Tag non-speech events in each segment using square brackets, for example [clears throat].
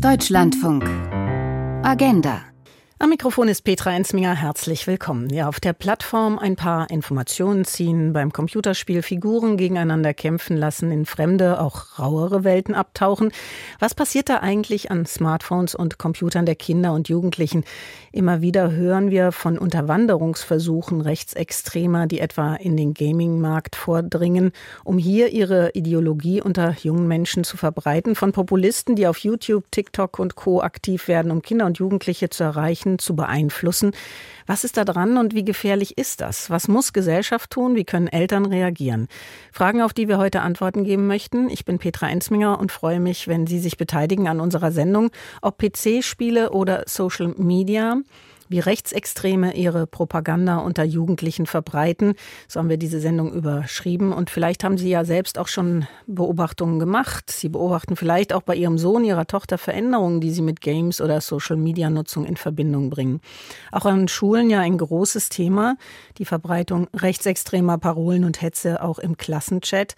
Deutschlandfunk. Agenda. Am Mikrofon ist Petra Ensminger. Herzlich willkommen. Ja, auf der Plattform ein paar Informationen ziehen, beim Computerspiel Figuren gegeneinander kämpfen lassen, in fremde, auch rauere Welten abtauchen. Was passiert da eigentlich an Smartphones und Computern der Kinder und Jugendlichen? Immer wieder hören wir von Unterwanderungsversuchen Rechtsextremer, die etwa in den Gaming-Markt vordringen, um hier ihre Ideologie unter jungen Menschen zu verbreiten, von Populisten, die auf YouTube, TikTok und Co. aktiv werden, um Kinder und Jugendliche zu erreichen Menschen zu beeinflussen. Was ist da dran und wie gefährlich ist das? Was muss Gesellschaft tun? Wie können Eltern reagieren? Fragen, auf die wir heute Antworten geben möchten. Ich bin Petra Ensminger und freue mich, wenn Sie sich beteiligen an unserer Sendung, ob PC-Spiele oder Social Media wie Rechtsextreme ihre Propaganda unter Jugendlichen verbreiten. So haben wir diese Sendung überschrieben. Und vielleicht haben Sie ja selbst auch schon Beobachtungen gemacht. Sie beobachten vielleicht auch bei Ihrem Sohn, Ihrer Tochter Veränderungen, die Sie mit Games oder Social-Media-Nutzung in Verbindung bringen. Auch an Schulen ja ein großes Thema, die Verbreitung rechtsextremer Parolen und Hetze auch im Klassenchat.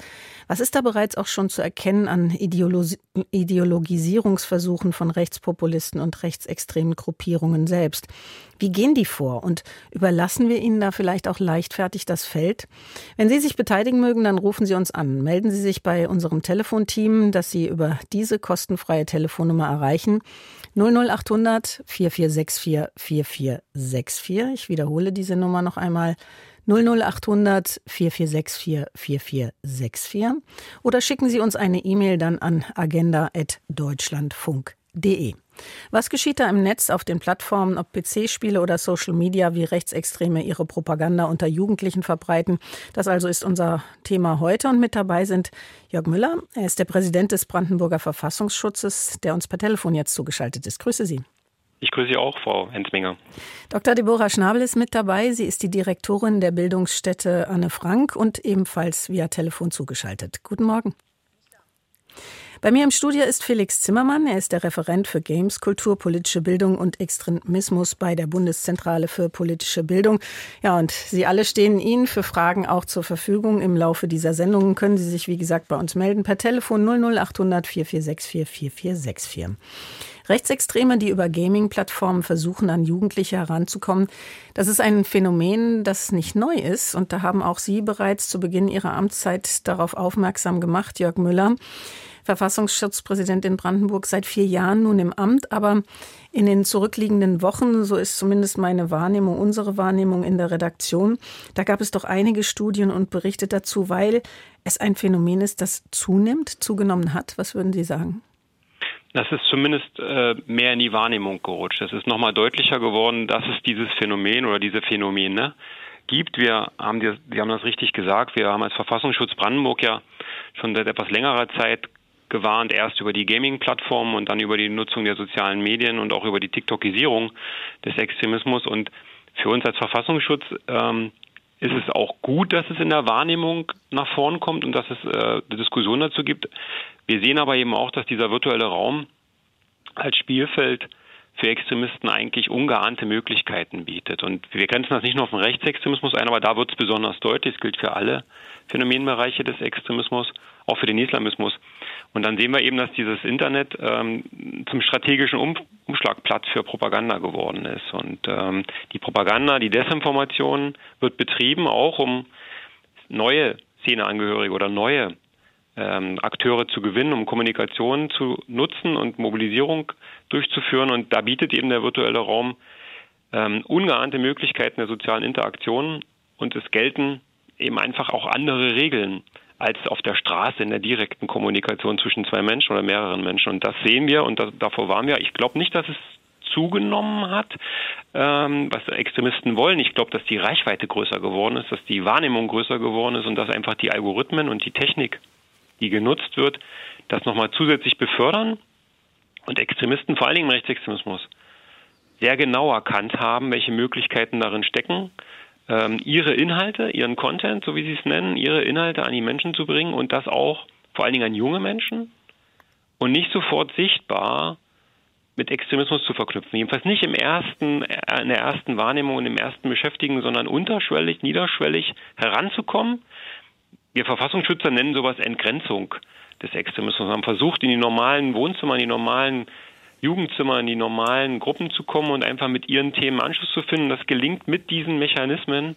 Was ist da bereits auch schon zu erkennen an Ideologi Ideologisierungsversuchen von Rechtspopulisten und rechtsextremen Gruppierungen selbst? Wie gehen die vor und überlassen wir ihnen da vielleicht auch leichtfertig das Feld? Wenn Sie sich beteiligen mögen, dann rufen Sie uns an. Melden Sie sich bei unserem Telefonteam, das Sie über diese kostenfreie Telefonnummer erreichen. 00800 4464 4464. Ich wiederhole diese Nummer noch einmal. 00800 4464 4464 oder schicken Sie uns eine E-Mail dann an agenda.deutschlandfunk.de. Was geschieht da im Netz auf den Plattformen, ob PC-Spiele oder Social Media, wie Rechtsextreme ihre Propaganda unter Jugendlichen verbreiten? Das also ist unser Thema heute und mit dabei sind Jörg Müller. Er ist der Präsident des Brandenburger Verfassungsschutzes, der uns per Telefon jetzt zugeschaltet ist. Grüße Sie. Ich grüße Sie auch, Frau Hensminger. Dr. Deborah Schnabel ist mit dabei. Sie ist die Direktorin der Bildungsstätte Anne Frank und ebenfalls via Telefon zugeschaltet. Guten Morgen. Bei mir im Studio ist Felix Zimmermann. Er ist der Referent für Games, Kultur, politische Bildung und Extremismus bei der Bundeszentrale für politische Bildung. Ja, und Sie alle stehen Ihnen für Fragen auch zur Verfügung. Im Laufe dieser Sendung können Sie sich, wie gesagt, bei uns melden per Telefon 00800 4464 4464. Rechtsextreme, die über Gaming-Plattformen versuchen, an Jugendliche heranzukommen, das ist ein Phänomen, das nicht neu ist. Und da haben auch Sie bereits zu Beginn Ihrer Amtszeit darauf aufmerksam gemacht, Jörg Müller. Verfassungsschutzpräsident in Brandenburg seit vier Jahren nun im Amt, aber in den zurückliegenden Wochen, so ist zumindest meine Wahrnehmung, unsere Wahrnehmung in der Redaktion, da gab es doch einige Studien und Berichte dazu, weil es ein Phänomen ist, das zunimmt, zugenommen hat. Was würden Sie sagen? Das ist zumindest äh, mehr in die Wahrnehmung gerutscht. Es ist nochmal deutlicher geworden, dass es dieses Phänomen oder diese Phänomene gibt. Wir haben, wir haben das richtig gesagt. Wir haben als Verfassungsschutz Brandenburg ja schon seit etwas längerer Zeit gewarnt, erst über die Gaming-Plattformen und dann über die Nutzung der sozialen Medien und auch über die TikTokisierung des Extremismus. Und für uns als Verfassungsschutz ähm, ist es auch gut, dass es in der Wahrnehmung nach vorn kommt und dass es äh, eine Diskussion dazu gibt. Wir sehen aber eben auch, dass dieser virtuelle Raum als Spielfeld für Extremisten eigentlich ungeahnte Möglichkeiten bietet. Und wir grenzen das nicht nur auf den Rechtsextremismus ein, aber da wird es besonders deutlich. Es gilt für alle Phänomenbereiche des Extremismus, auch für den Islamismus. Und dann sehen wir eben, dass dieses Internet ähm, zum strategischen um Umschlagplatz für Propaganda geworden ist. Und ähm, die Propaganda, die Desinformation wird betrieben, auch um neue Szeneangehörige oder neue ähm, Akteure zu gewinnen, um Kommunikation zu nutzen und Mobilisierung durchzuführen. Und da bietet eben der virtuelle Raum ähm, ungeahnte Möglichkeiten der sozialen Interaktion und es gelten eben einfach auch andere Regeln als auf der Straße in der direkten Kommunikation zwischen zwei Menschen oder mehreren Menschen. Und das sehen wir und das, davor waren wir. Ich glaube nicht, dass es zugenommen hat, ähm, was Extremisten wollen. Ich glaube, dass die Reichweite größer geworden ist, dass die Wahrnehmung größer geworden ist und dass einfach die Algorithmen und die Technik, die genutzt wird, das nochmal zusätzlich befördern und Extremisten, vor allen Dingen Rechtsextremismus, sehr genau erkannt haben, welche Möglichkeiten darin stecken ähm, ihre Inhalte, ihren Content, so wie sie es nennen, ihre Inhalte an die Menschen zu bringen und das auch vor allen Dingen an junge Menschen und nicht sofort sichtbar mit Extremismus zu verknüpfen. Jedenfalls nicht im ersten, äh, in der ersten Wahrnehmung und im ersten Beschäftigen, sondern unterschwellig, niederschwellig heranzukommen. Wir Verfassungsschützer nennen sowas Entgrenzung des Extremismus. Wir haben versucht, in die normalen Wohnzimmer, in die normalen Jugendzimmer, in die normalen Gruppen zu kommen und einfach mit ihren Themen Anschluss zu finden. Das gelingt mit diesen Mechanismen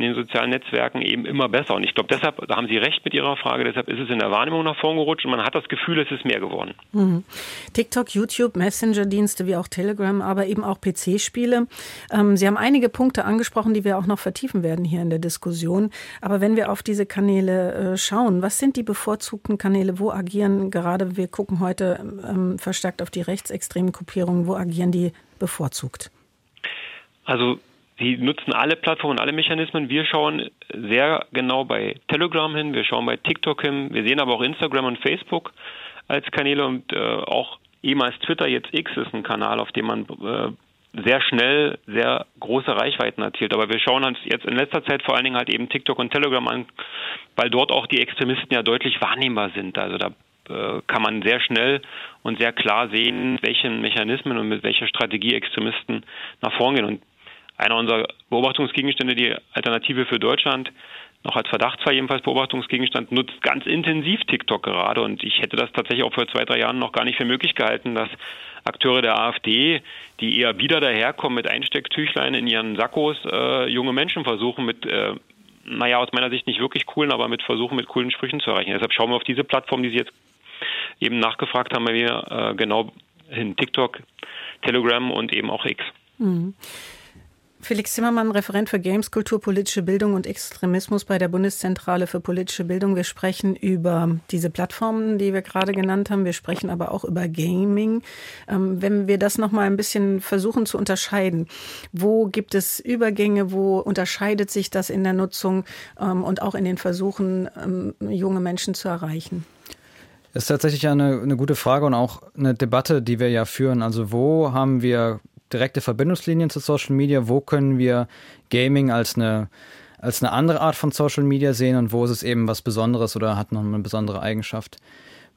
in den sozialen Netzwerken eben immer besser. Und ich glaube, deshalb, da haben Sie recht mit Ihrer Frage, deshalb ist es in der Wahrnehmung nach vorn gerutscht und man hat das Gefühl, es ist mehr geworden. Mhm. TikTok, YouTube, Messenger-Dienste wie auch Telegram, aber eben auch PC-Spiele. Ähm, Sie haben einige Punkte angesprochen, die wir auch noch vertiefen werden hier in der Diskussion. Aber wenn wir auf diese Kanäle äh, schauen, was sind die bevorzugten Kanäle? Wo agieren gerade, wir gucken heute ähm, verstärkt auf die rechtsextremen Gruppierungen, wo agieren die bevorzugt? Also Sie nutzen alle Plattformen, alle Mechanismen. Wir schauen sehr genau bei Telegram hin, wir schauen bei TikTok hin, wir sehen aber auch Instagram und Facebook als Kanäle und äh, auch ehemals Twitter, jetzt X ist ein Kanal, auf dem man äh, sehr schnell sehr große Reichweiten erzielt. Aber wir schauen uns jetzt in letzter Zeit vor allen Dingen halt eben TikTok und Telegram an, weil dort auch die Extremisten ja deutlich wahrnehmbar sind. Also da äh, kann man sehr schnell und sehr klar sehen, welchen Mechanismen und mit welcher Strategie Extremisten nach vorn gehen. Und einer unserer Beobachtungsgegenstände, die Alternative für Deutschland, noch als Verdachtsfall jedenfalls Beobachtungsgegenstand, nutzt ganz intensiv TikTok gerade. Und ich hätte das tatsächlich auch vor zwei, drei Jahren noch gar nicht für möglich gehalten, dass Akteure der AfD, die eher wieder daherkommen mit Einstecktüchlein in ihren Sakkos, äh, junge Menschen versuchen mit, äh, naja, aus meiner Sicht nicht wirklich coolen, aber mit Versuchen mit coolen Sprüchen zu erreichen. Deshalb schauen wir auf diese Plattform, die Sie jetzt eben nachgefragt haben, bei mir äh, genau hin. TikTok, Telegram und eben auch X. Mhm. Felix Zimmermann, Referent für Games, Kultur, politische Bildung und Extremismus bei der Bundeszentrale für politische Bildung. Wir sprechen über diese Plattformen, die wir gerade genannt haben. Wir sprechen aber auch über Gaming. Ähm, wenn wir das noch mal ein bisschen versuchen zu unterscheiden, wo gibt es Übergänge, wo unterscheidet sich das in der Nutzung ähm, und auch in den Versuchen, ähm, junge Menschen zu erreichen? Das ist tatsächlich eine, eine gute Frage und auch eine Debatte, die wir ja führen. Also wo haben wir direkte Verbindungslinien zu Social Media? Wo können wir Gaming als eine, als eine andere Art von Social Media sehen und wo ist es eben was Besonderes oder hat noch eine besondere Eigenschaft?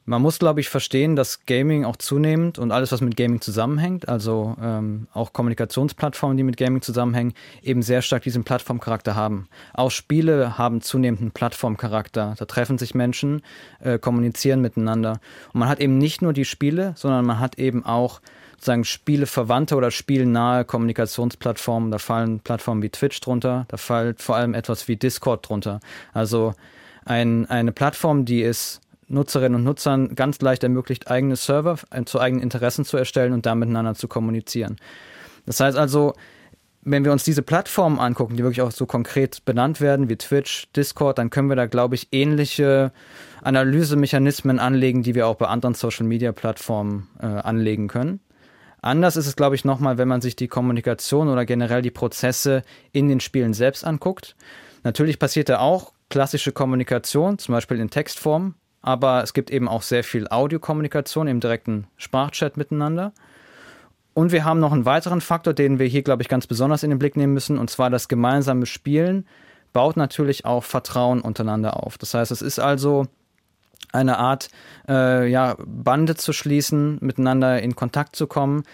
Man muss, glaube ich, verstehen, dass Gaming auch zunehmend und alles, was mit Gaming zusammenhängt, also ähm, auch Kommunikationsplattformen, die mit Gaming zusammenhängen, eben sehr stark diesen Plattformcharakter haben. Auch Spiele haben zunehmend einen Plattformcharakter. Da treffen sich Menschen, äh, kommunizieren miteinander. Und man hat eben nicht nur die Spiele, sondern man hat eben auch sozusagen spieleverwandte oder spielnahe Kommunikationsplattformen. Da fallen Plattformen wie Twitch drunter, da fällt vor allem etwas wie Discord drunter. Also ein, eine Plattform, die es Nutzerinnen und Nutzern ganz leicht ermöglicht, eigene Server äh, zu eigenen Interessen zu erstellen und da miteinander zu kommunizieren. Das heißt also, wenn wir uns diese Plattformen angucken, die wirklich auch so konkret benannt werden, wie Twitch, Discord, dann können wir da, glaube ich, ähnliche Analysemechanismen anlegen, die wir auch bei anderen Social-Media-Plattformen äh, anlegen können. Anders ist es, glaube ich, nochmal, wenn man sich die Kommunikation oder generell die Prozesse in den Spielen selbst anguckt. Natürlich passiert da auch klassische Kommunikation, zum Beispiel in Textform, aber es gibt eben auch sehr viel Audiokommunikation im direkten Sprachchat miteinander. Und wir haben noch einen weiteren Faktor, den wir hier, glaube ich, ganz besonders in den Blick nehmen müssen, und zwar das gemeinsame Spielen baut natürlich auch Vertrauen untereinander auf. Das heißt, es ist also eine Art äh, ja, Bande zu schließen, miteinander in Kontakt zu kommen.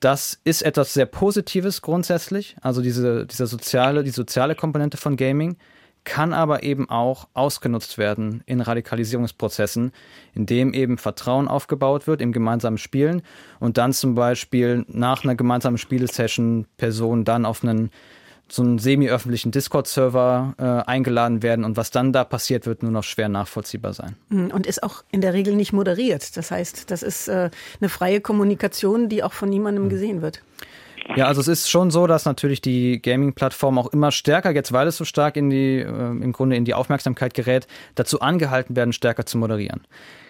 Das ist etwas sehr Positives grundsätzlich, also diese, diese soziale, die soziale Komponente von Gaming kann aber eben auch ausgenutzt werden in Radikalisierungsprozessen, indem eben Vertrauen aufgebaut wird im gemeinsamen Spielen und dann zum Beispiel nach einer gemeinsamen Spielesession Personen dann auf einen so einen semi-öffentlichen Discord-Server äh, eingeladen werden und was dann da passiert, wird nur noch schwer nachvollziehbar sein. Mhm, und ist auch in der Regel nicht moderiert. Das heißt, das ist äh, eine freie Kommunikation, die auch von niemandem mhm. gesehen wird. Ja, also es ist schon so, dass natürlich die Gaming-Plattform auch immer stärker, jetzt weil es so stark in die, äh, im Grunde in die Aufmerksamkeit gerät, dazu angehalten werden, stärker zu moderieren.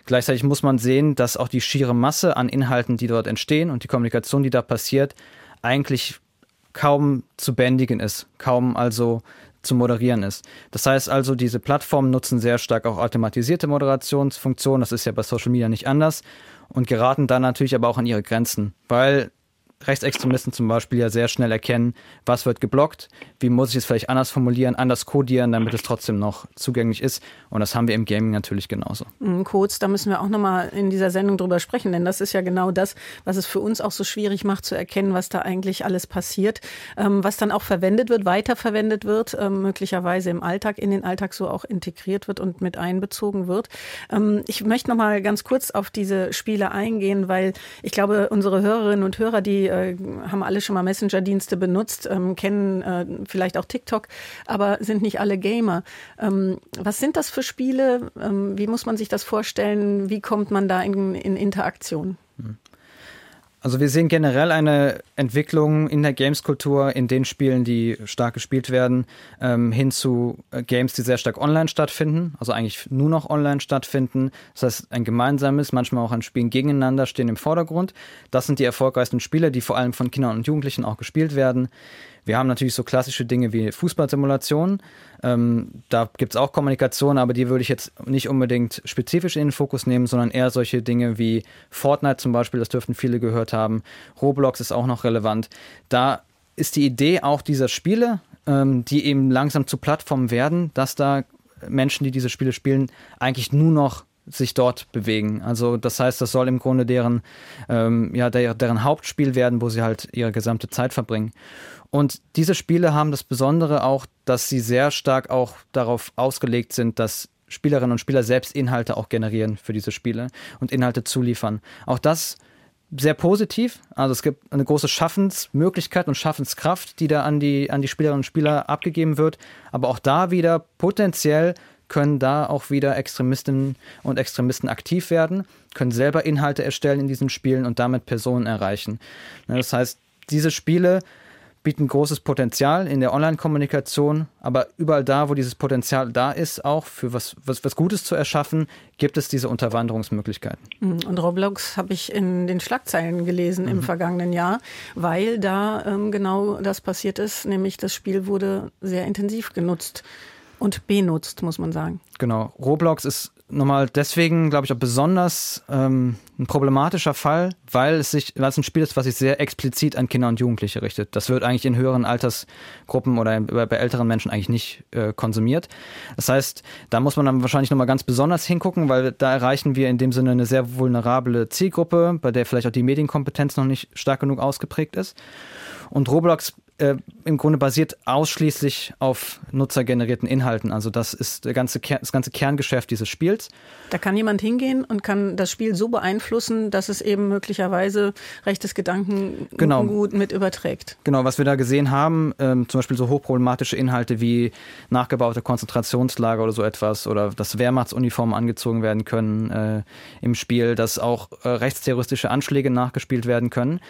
Gleichzeitig muss man sehen, dass auch die schiere Masse an Inhalten, die dort entstehen und die Kommunikation, die da passiert, eigentlich kaum zu bändigen ist, kaum also zu moderieren ist. Das heißt also, diese Plattformen nutzen sehr stark auch automatisierte Moderationsfunktionen, das ist ja bei Social Media nicht anders, und geraten dann natürlich aber auch an ihre Grenzen, weil Rechtsextremisten zum Beispiel ja sehr schnell erkennen, was wird geblockt, wie muss ich es vielleicht anders formulieren, anders codieren, damit es trotzdem noch zugänglich ist. Und das haben wir im Gaming natürlich genauso. Mhm, Codes, da müssen wir auch nochmal in dieser Sendung drüber sprechen, denn das ist ja genau das, was es für uns auch so schwierig macht zu erkennen, was da eigentlich alles passiert, ähm, was dann auch verwendet wird, weiterverwendet wird, ähm, möglicherweise im Alltag, in den Alltag so auch integriert wird und mit einbezogen wird. Ähm, ich möchte nochmal ganz kurz auf diese Spiele eingehen, weil ich glaube, unsere Hörerinnen und Hörer, die äh, haben alle schon mal Messenger-Dienste benutzt, ähm, kennen äh, vielleicht auch TikTok, aber sind nicht alle Gamer. Ähm, was sind das für Spiele? Ähm, wie muss man sich das vorstellen? Wie kommt man da in, in Interaktion? Also wir sehen generell eine Entwicklung in der Games-Kultur, in den Spielen, die stark gespielt werden, ähm, hin zu äh, Games, die sehr stark online stattfinden, also eigentlich nur noch online stattfinden. Das heißt, ein gemeinsames, manchmal auch ein Spielen gegeneinander stehen im Vordergrund. Das sind die erfolgreichsten Spiele, die vor allem von Kindern und Jugendlichen auch gespielt werden. Wir haben natürlich so klassische Dinge wie Fußballsimulationen. Ähm, da gibt es auch Kommunikation, aber die würde ich jetzt nicht unbedingt spezifisch in den Fokus nehmen, sondern eher solche Dinge wie Fortnite zum Beispiel, das dürften viele gehört haben. Roblox ist auch noch relevant. Da ist die Idee auch dieser Spiele, ähm, die eben langsam zu Plattformen werden, dass da Menschen, die diese Spiele spielen, eigentlich nur noch sich dort bewegen. Also das heißt, das soll im Grunde deren, ähm, ja, der, deren Hauptspiel werden, wo sie halt ihre gesamte Zeit verbringen. Und diese Spiele haben das Besondere auch, dass sie sehr stark auch darauf ausgelegt sind, dass Spielerinnen und Spieler selbst Inhalte auch generieren für diese Spiele und Inhalte zuliefern. Auch das sehr positiv. Also es gibt eine große Schaffensmöglichkeit und Schaffenskraft, die da an die, an die Spielerinnen und Spieler abgegeben wird. Aber auch da wieder potenziell können da auch wieder Extremistinnen und Extremisten aktiv werden, können selber Inhalte erstellen in diesen Spielen und damit Personen erreichen. Das heißt, diese Spiele bieten großes Potenzial in der Online-Kommunikation, aber überall da, wo dieses Potenzial da ist, auch für was, was, was Gutes zu erschaffen, gibt es diese Unterwanderungsmöglichkeiten. Mhm. Und Roblox habe ich in den Schlagzeilen gelesen mhm. im vergangenen Jahr, weil da ähm, genau das passiert ist, nämlich das Spiel wurde sehr intensiv genutzt und benutzt, muss man sagen. Genau. Roblox ist nochmal deswegen, glaube ich, auch besonders ähm, ein problematischer Fall, weil es sich, weil es ein Spiel ist, was sich sehr explizit an Kinder und Jugendliche richtet. Das wird eigentlich in höheren Altersgruppen oder bei älteren Menschen eigentlich nicht äh, konsumiert. Das heißt, da muss man dann wahrscheinlich nochmal ganz besonders hingucken, weil da erreichen wir in dem Sinne eine sehr vulnerable Zielgruppe, bei der vielleicht auch die Medienkompetenz noch nicht stark genug ausgeprägt ist. Und Roblox äh, im Grunde basiert ausschließlich auf nutzergenerierten Inhalten. Also das ist der ganze das ganze Kerngeschäft dieses Spiels. Da kann jemand hingehen und kann das Spiel so beeinflussen, dass es eben möglicherweise rechtes Gedankengut genau. mit überträgt. Genau, was wir da gesehen haben, ähm, zum Beispiel so hochproblematische Inhalte wie nachgebaute Konzentrationslager oder so etwas oder dass Wehrmachtsuniformen angezogen werden können äh, im Spiel, dass auch äh, rechtsterroristische Anschläge nachgespielt werden können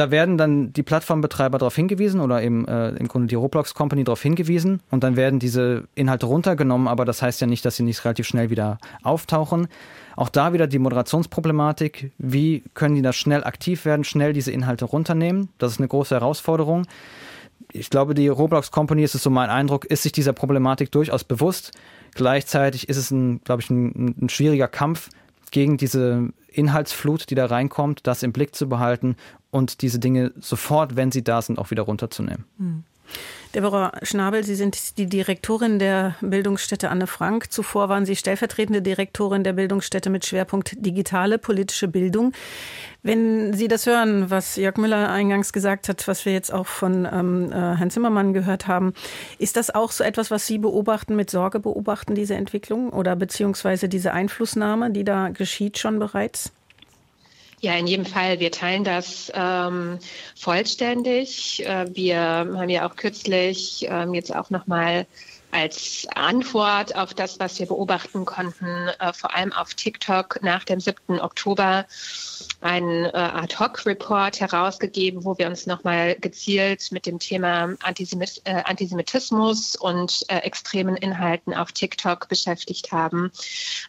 da werden dann die Plattformbetreiber darauf hingewiesen oder eben äh, im Grunde die Roblox Company darauf hingewiesen und dann werden diese Inhalte runtergenommen, aber das heißt ja nicht, dass sie nicht relativ schnell wieder auftauchen. Auch da wieder die Moderationsproblematik. Wie können die da schnell aktiv werden, schnell diese Inhalte runternehmen? Das ist eine große Herausforderung. Ich glaube, die Roblox Company, ist es so mein Eindruck, ist sich dieser Problematik durchaus bewusst. Gleichzeitig ist es, ein, glaube ich, ein, ein schwieriger Kampf gegen diese Inhaltsflut, die da reinkommt, das im Blick zu behalten und diese Dinge sofort, wenn sie da sind, auch wieder runterzunehmen. Mhm. Deborah Schnabel, Sie sind die Direktorin der Bildungsstätte Anne Frank. Zuvor waren Sie stellvertretende Direktorin der Bildungsstätte mit Schwerpunkt digitale politische Bildung. Wenn Sie das hören, was Jörg Müller eingangs gesagt hat, was wir jetzt auch von ähm, äh, Herrn Zimmermann gehört haben, ist das auch so etwas, was Sie beobachten, mit Sorge beobachten, diese Entwicklung oder beziehungsweise diese Einflussnahme, die da geschieht schon bereits? Ja, in jedem Fall. Wir teilen das ähm, vollständig. Äh, wir haben ja auch kürzlich ähm, jetzt auch nochmal als Antwort auf das, was wir beobachten konnten, äh, vor allem auf TikTok nach dem 7. Oktober, einen äh, Ad-Hoc-Report herausgegeben, wo wir uns nochmal gezielt mit dem Thema Antisemit äh, Antisemitismus und äh, extremen Inhalten auf TikTok beschäftigt haben.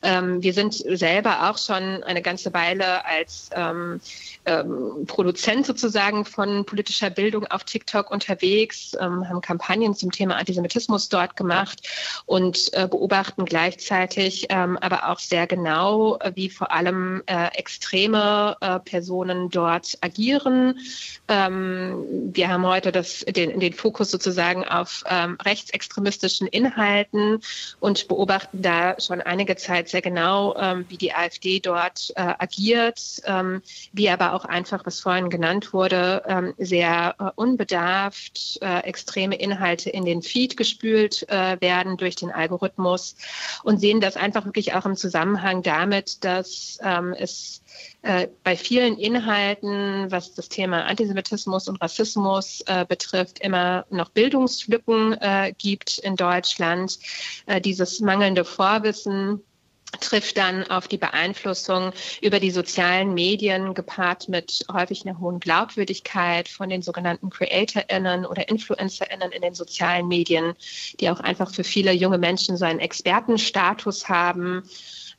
Ähm, wir sind selber auch schon eine ganze Weile als ähm, ähm, Produzent sozusagen von politischer Bildung auf TikTok unterwegs, ähm, haben Kampagnen zum Thema Antisemitismus dort gemacht gemacht und äh, beobachten gleichzeitig ähm, aber auch sehr genau, äh, wie vor allem äh, extreme äh, Personen dort agieren. Ähm, wir haben heute das, den, den Fokus sozusagen auf ähm, rechtsextremistischen Inhalten und beobachten da schon einige Zeit sehr genau, ähm, wie die AfD dort äh, agiert, ähm, wie aber auch einfach, was vorhin genannt wurde, ähm, sehr äh, unbedarft extreme Inhalte in den Feed gespült werden durch den Algorithmus und sehen das einfach wirklich auch im Zusammenhang damit, dass ähm, es äh, bei vielen Inhalten, was das Thema Antisemitismus und Rassismus äh, betrifft, immer noch Bildungslücken äh, gibt in Deutschland. Äh, dieses mangelnde Vorwissen trifft dann auf die Beeinflussung über die sozialen Medien gepaart mit häufig einer hohen Glaubwürdigkeit von den sogenannten CreatorInnen oder InfluencerInnen in den sozialen Medien, die auch einfach für viele junge Menschen so einen Expertenstatus haben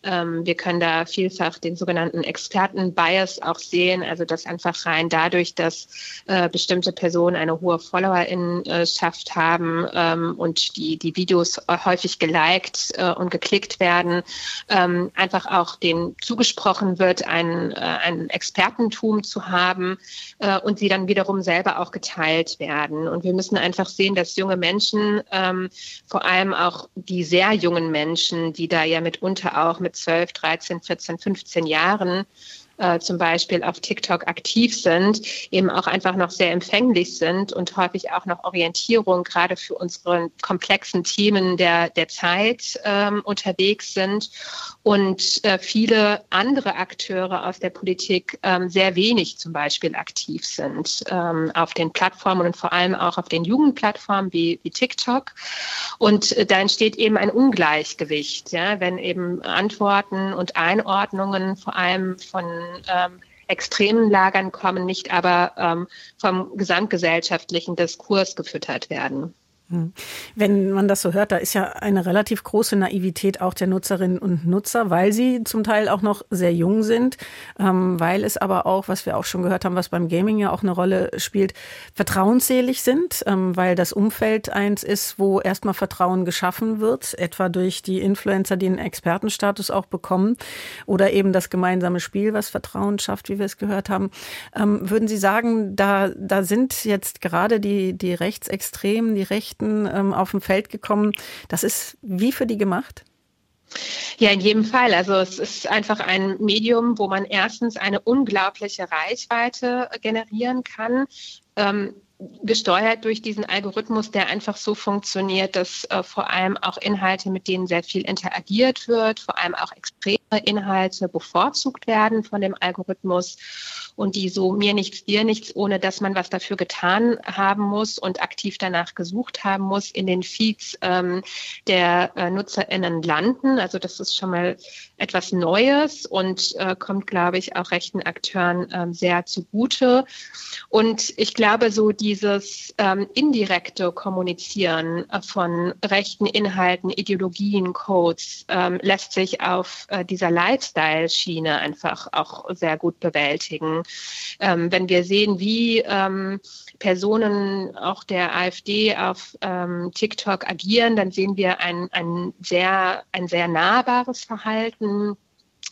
wir können da vielfach den sogenannten Experten-Bias auch sehen, also dass einfach rein dadurch, dass äh, bestimmte Personen eine hohe Followerinnenschaft haben ähm, und die, die Videos häufig geliked äh, und geklickt werden, ähm, einfach auch denen zugesprochen wird, ein, äh, ein Expertentum zu haben äh, und sie dann wiederum selber auch geteilt werden. Und wir müssen einfach sehen, dass junge Menschen, ähm, vor allem auch die sehr jungen Menschen, die da ja mitunter auch mit 12, 13, 14, 15 Jahren äh, zum Beispiel auf TikTok aktiv sind, eben auch einfach noch sehr empfänglich sind und häufig auch noch Orientierung gerade für unsere komplexen Themen der, der Zeit ähm, unterwegs sind und äh, viele andere Akteure aus der Politik ähm, sehr wenig zum Beispiel aktiv sind ähm, auf den Plattformen und vor allem auch auf den Jugendplattformen wie, wie TikTok. Und äh, da entsteht eben ein Ungleichgewicht, ja, wenn eben Antworten und Einordnungen vor allem von ähm, extremen Lagern kommen, nicht aber ähm, vom gesamtgesellschaftlichen Diskurs gefüttert werden. Hm. Wenn man das so hört, da ist ja eine relativ große Naivität auch der Nutzerinnen und Nutzer, weil sie zum Teil auch noch sehr jung sind, ähm, weil es aber auch, was wir auch schon gehört haben, was beim Gaming ja auch eine Rolle spielt, vertrauensselig sind, ähm, weil das Umfeld eins ist, wo erstmal Vertrauen geschaffen wird, etwa durch die Influencer, die einen Expertenstatus auch bekommen oder eben das gemeinsame Spiel, was Vertrauen schafft, wie wir es gehört haben. Ähm, würden Sie sagen, da, da sind jetzt gerade die, die Rechtsextremen, die Rechten, Nachrichten ähm, auf dem Feld gekommen. Das ist wie für die gemacht? Ja, in jedem Fall. Also es ist einfach ein Medium, wo man erstens eine unglaubliche Reichweite generieren kann. Ähm, gesteuert durch diesen Algorithmus, der einfach so funktioniert, dass äh, vor allem auch Inhalte, mit denen sehr viel interagiert wird, vor allem auch extreme Inhalte bevorzugt werden von dem Algorithmus und die so mir nichts, dir nichts, ohne dass man was dafür getan haben muss und aktiv danach gesucht haben muss, in den Feeds ähm, der äh, NutzerInnen landen. Also das ist schon mal etwas Neues und äh, kommt, glaube ich, auch rechten Akteuren ähm, sehr zugute. Und ich glaube, so dieses ähm, indirekte Kommunizieren äh, von rechten Inhalten, Ideologien, Codes ähm, lässt sich auf äh, dieser Lifestyle-Schiene einfach auch sehr gut bewältigen. Ähm, wenn wir sehen, wie ähm, Personen auch der AfD auf ähm, TikTok agieren, dann sehen wir ein, ein, sehr, ein sehr nahbares Verhalten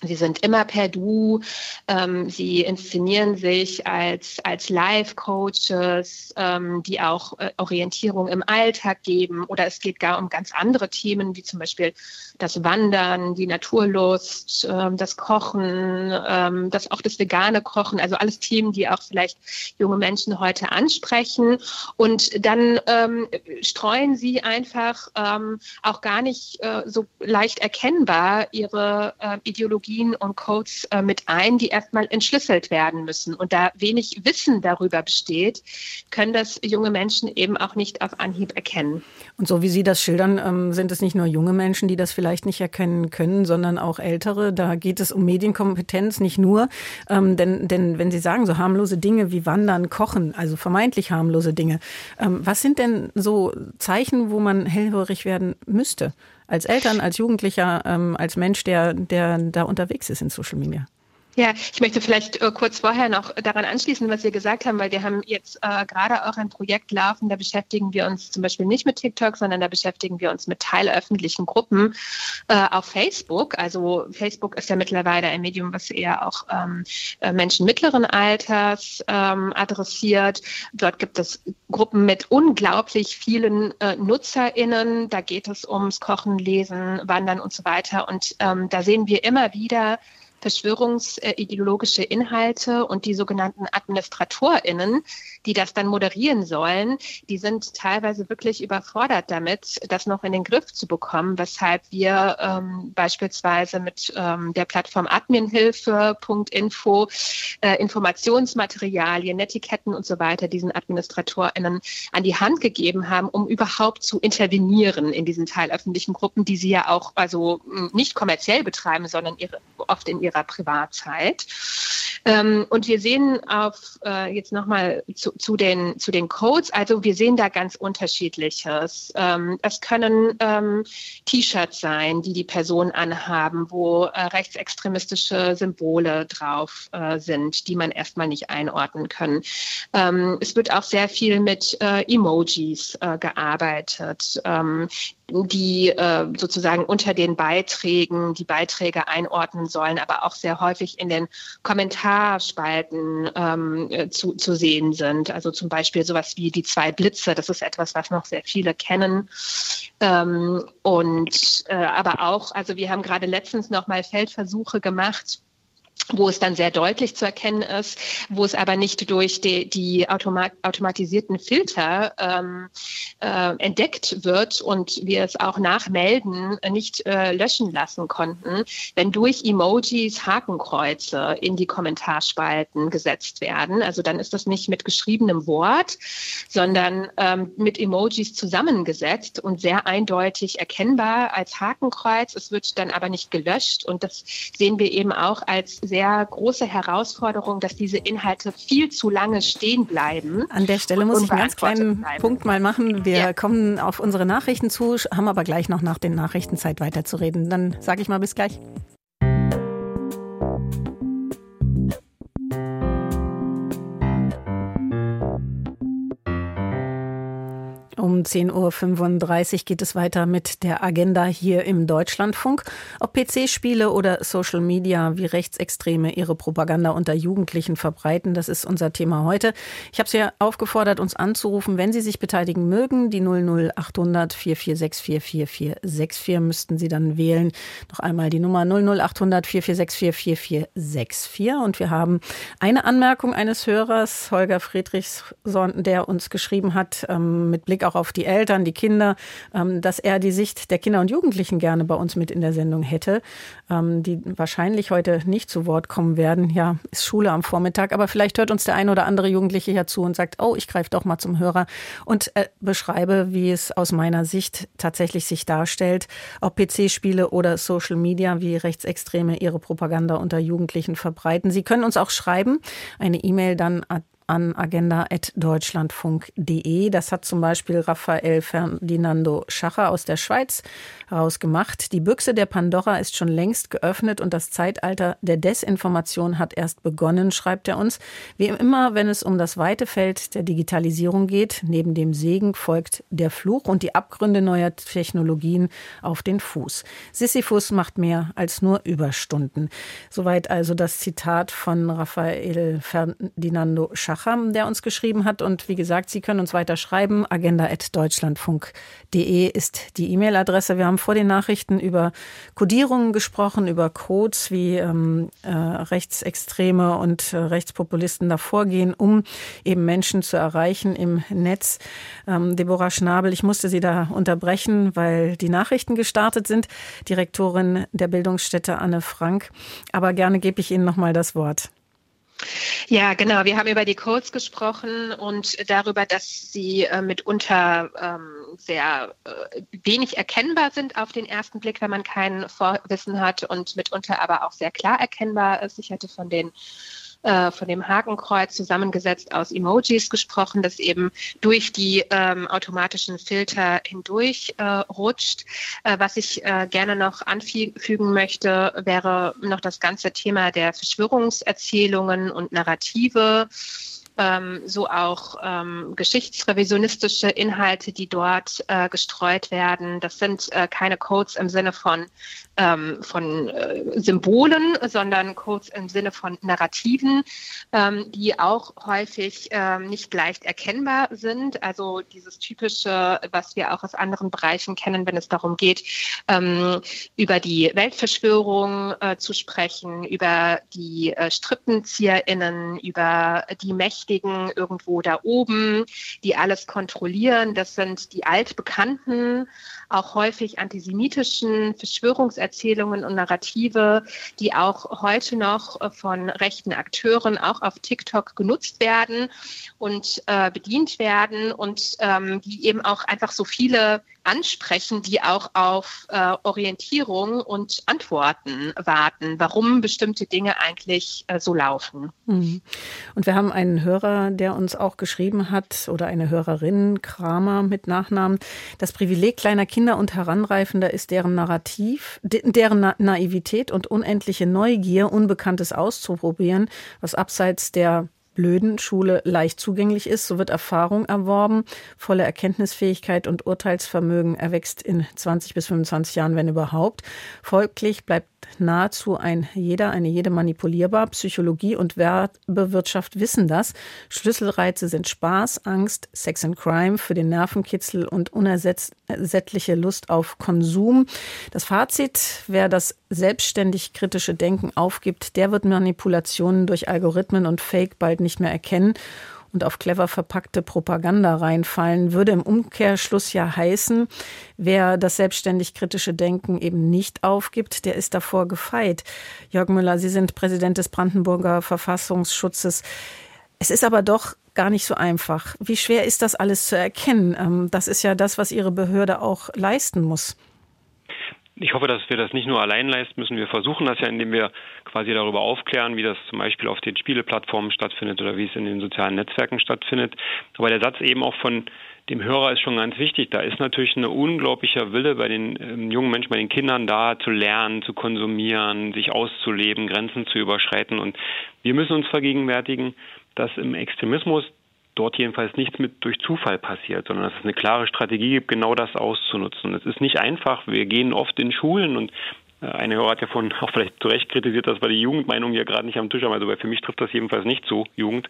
Sie sind immer per Du. Ähm, sie inszenieren sich als, als Life-Coaches, ähm, die auch äh, Orientierung im Alltag geben. Oder es geht gar um ganz andere Themen, wie zum Beispiel das Wandern, die Naturlust, ähm, das Kochen, ähm, das auch das vegane Kochen. Also alles Themen, die auch vielleicht junge Menschen heute ansprechen. Und dann ähm, streuen sie einfach ähm, auch gar nicht äh, so leicht erkennbar ihre äh, Ideologie Technologien und Codes äh, mit ein, die erstmal entschlüsselt werden müssen. Und da wenig Wissen darüber besteht, können das junge Menschen eben auch nicht auf Anhieb erkennen. Und so wie Sie das schildern, ähm, sind es nicht nur junge Menschen, die das vielleicht nicht erkennen können, sondern auch ältere. Da geht es um Medienkompetenz nicht nur. Ähm, denn, denn wenn Sie sagen, so harmlose Dinge wie Wandern, Kochen, also vermeintlich harmlose Dinge, ähm, was sind denn so Zeichen, wo man hellhörig werden müsste? Als Eltern, als Jugendlicher, ähm, als Mensch, der, der da unterwegs ist in Social Media? Ja, ich möchte vielleicht äh, kurz vorher noch daran anschließen, was Sie gesagt haben, weil wir haben jetzt äh, gerade auch ein Projekt laufen, da beschäftigen wir uns zum Beispiel nicht mit TikTok, sondern da beschäftigen wir uns mit teilöffentlichen Gruppen äh, auf Facebook. Also Facebook ist ja mittlerweile ein Medium, was eher auch ähm, äh, Menschen mittleren Alters ähm, adressiert. Dort gibt es Gruppen mit unglaublich vielen äh, NutzerInnen. Da geht es ums Kochen, Lesen, Wandern und so weiter. Und ähm, da sehen wir immer wieder, verschwörungsideologische Inhalte und die sogenannten AdministratorInnen, die das dann moderieren sollen, die sind teilweise wirklich überfordert damit, das noch in den Griff zu bekommen, weshalb wir ähm, beispielsweise mit ähm, der Plattform adminhilfe.info äh, Informationsmaterialien, Etiketten und so weiter diesen AdministratorInnen an die Hand gegeben haben, um überhaupt zu intervenieren in diesen teilöffentlichen Gruppen, die sie ja auch also nicht kommerziell betreiben, sondern ihre, oft in ihrer Privatzeit. Ähm, und wir sehen auf äh, jetzt nochmal zu, zu, den, zu den Codes, also wir sehen da ganz unterschiedliches. Ähm, es können ähm, T-Shirts sein, die die Personen anhaben, wo äh, rechtsextremistische Symbole drauf äh, sind, die man erstmal nicht einordnen können. Ähm, es wird auch sehr viel mit äh, Emojis äh, gearbeitet, ähm, die äh, sozusagen unter den Beiträgen die Beiträge einordnen sollen, aber auch sehr häufig in den Kommentarspalten ähm, äh, zu, zu sehen sind. Also zum Beispiel sowas wie die zwei Blitze, das ist etwas, was noch sehr viele kennen. Ähm, und äh, aber auch, also wir haben gerade letztens noch mal Feldversuche gemacht wo es dann sehr deutlich zu erkennen ist, wo es aber nicht durch die, die automat, automatisierten Filter ähm, äh, entdeckt wird und wir es auch nach Melden nicht äh, löschen lassen konnten, wenn durch Emojis Hakenkreuze in die Kommentarspalten gesetzt werden. Also dann ist das nicht mit geschriebenem Wort, sondern ähm, mit Emojis zusammengesetzt und sehr eindeutig erkennbar als Hakenkreuz. Es wird dann aber nicht gelöscht und das sehen wir eben auch als sehr große Herausforderung, dass diese Inhalte viel zu lange stehen bleiben. An der Stelle muss ich einen ganz kleinen bleiben. Punkt mal machen. Wir ja. kommen auf unsere Nachrichten zu, haben aber gleich noch nach den Nachrichten Zeit weiterzureden. Dann sage ich mal bis gleich. Um 10.35 Uhr geht es weiter mit der Agenda hier im Deutschlandfunk. Ob PC-Spiele oder Social Media, wie Rechtsextreme ihre Propaganda unter Jugendlichen verbreiten, das ist unser Thema heute. Ich habe Sie aufgefordert, uns anzurufen, wenn Sie sich beteiligen mögen. Die 00800 446 4464 müssten Sie dann wählen. Noch einmal die Nummer 00800 446 4464. Und wir haben eine Anmerkung eines Hörers, Holger Friedrichsson, der uns geschrieben hat, ähm, mit Blick auf auch auf die Eltern, die Kinder, ähm, dass er die Sicht der Kinder und Jugendlichen gerne bei uns mit in der Sendung hätte, ähm, die wahrscheinlich heute nicht zu Wort kommen werden. Ja, ist Schule am Vormittag, aber vielleicht hört uns der ein oder andere Jugendliche ja zu und sagt, oh, ich greife doch mal zum Hörer und äh, beschreibe, wie es aus meiner Sicht tatsächlich sich darstellt, ob PC-Spiele oder Social Media, wie Rechtsextreme ihre Propaganda unter Jugendlichen verbreiten. Sie können uns auch schreiben, eine E-Mail dann an agenda.deutschlandfunk.de. Das hat zum Beispiel Raphael Ferdinando Schacher aus der Schweiz herausgemacht. Die Büchse der Pandora ist schon längst geöffnet und das Zeitalter der Desinformation hat erst begonnen, schreibt er uns. Wie immer, wenn es um das weite Feld der Digitalisierung geht, neben dem Segen folgt der Fluch und die Abgründe neuer Technologien auf den Fuß. Sisyphus macht mehr als nur Überstunden. Soweit also das Zitat von Raphael Ferdinando Schacher. Acham, der uns geschrieben hat. Und wie gesagt, Sie können uns weiter schreiben. agenda.deutschlandfunk.de ist die E-Mail-Adresse. Wir haben vor den Nachrichten über Codierungen gesprochen, über Codes, wie ähm, äh, Rechtsextreme und äh, Rechtspopulisten da vorgehen, um eben Menschen zu erreichen im Netz. Ähm, Deborah Schnabel, ich musste Sie da unterbrechen, weil die Nachrichten gestartet sind. Direktorin der Bildungsstätte Anne Frank. Aber gerne gebe ich Ihnen noch mal das Wort. Ja, genau. Wir haben über die Codes gesprochen und darüber, dass sie äh, mitunter ähm, sehr äh, wenig erkennbar sind auf den ersten Blick, wenn man kein Vorwissen hat und mitunter aber auch sehr klar erkennbar ist. Ich hatte von den äh, von dem Hakenkreuz zusammengesetzt aus Emojis gesprochen, das eben durch die ähm, automatischen Filter hindurch äh, rutscht. Äh, was ich äh, gerne noch anfügen möchte, wäre noch das ganze Thema der Verschwörungserzählungen und Narrative ähm, so auch ähm, geschichtsrevisionistische Inhalte, die dort äh, gestreut werden. Das sind äh, keine Codes im Sinne von ähm, von äh, Symbolen, sondern Codes im Sinne von Narrativen, ähm, die auch häufig ähm, nicht leicht erkennbar sind. Also dieses typische, was wir auch aus anderen Bereichen kennen, wenn es darum geht, ähm, über die Weltverschwörung äh, zu sprechen, über die äh, StrippenzieherInnen, über die Mächtigen irgendwo da oben, die alles kontrollieren. Das sind die altbekannten, auch häufig antisemitischen Verschwörungserzählungen Erzählungen und Narrative, die auch heute noch äh, von rechten Akteuren auch auf TikTok genutzt werden und äh, bedient werden und ähm, die eben auch einfach so viele ansprechen, die auch auf äh, Orientierung und Antworten warten, warum bestimmte Dinge eigentlich äh, so laufen. Mhm. Und wir haben einen Hörer, der uns auch geschrieben hat, oder eine Hörerin, Kramer mit Nachnamen. Das Privileg kleiner Kinder und Heranreifender ist deren Narrativ, deren Na Naivität und unendliche Neugier, Unbekanntes auszuprobieren, was abseits der blöden Schule leicht zugänglich ist, so wird Erfahrung erworben, volle Erkenntnisfähigkeit und Urteilsvermögen erwächst in 20 bis 25 Jahren, wenn überhaupt. Folglich bleibt nahezu ein jeder, eine jede manipulierbar. Psychologie und Werbewirtschaft wissen das. Schlüsselreize sind Spaß, Angst, Sex and Crime für den Nervenkitzel und unersättliche Lust auf Konsum. Das Fazit, wer das selbstständig kritische Denken aufgibt, der wird Manipulationen durch Algorithmen und Fake bald nicht mehr erkennen und auf clever verpackte Propaganda reinfallen, würde im Umkehrschluss ja heißen, wer das selbstständig kritische Denken eben nicht aufgibt, der ist davor gefeit. Jörg Müller, Sie sind Präsident des Brandenburger Verfassungsschutzes. Es ist aber doch gar nicht so einfach. Wie schwer ist das alles zu erkennen? Ähm, das ist ja das, was Ihre Behörde auch leisten muss ich hoffe, dass wir das nicht nur allein leisten müssen. Wir versuchen das ja, indem wir quasi darüber aufklären, wie das zum Beispiel auf den Spieleplattformen stattfindet oder wie es in den sozialen Netzwerken stattfindet. Aber der Satz eben auch von dem Hörer ist schon ganz wichtig. Da ist natürlich ein unglaublicher Wille bei den ähm, jungen Menschen, bei den Kindern da, zu lernen, zu konsumieren, sich auszuleben, Grenzen zu überschreiten. Und wir müssen uns vergegenwärtigen, dass im Extremismus dort jedenfalls nichts mit durch Zufall passiert, sondern dass es eine klare Strategie gibt, genau das auszunutzen. Es ist nicht einfach. Wir gehen oft in Schulen und eine Hörer hat ja von [laughs] auch vielleicht zu Recht kritisiert, dass wir die Jugendmeinung ja gerade nicht am Tisch haben. Also für mich trifft das jedenfalls nicht zu, Jugend.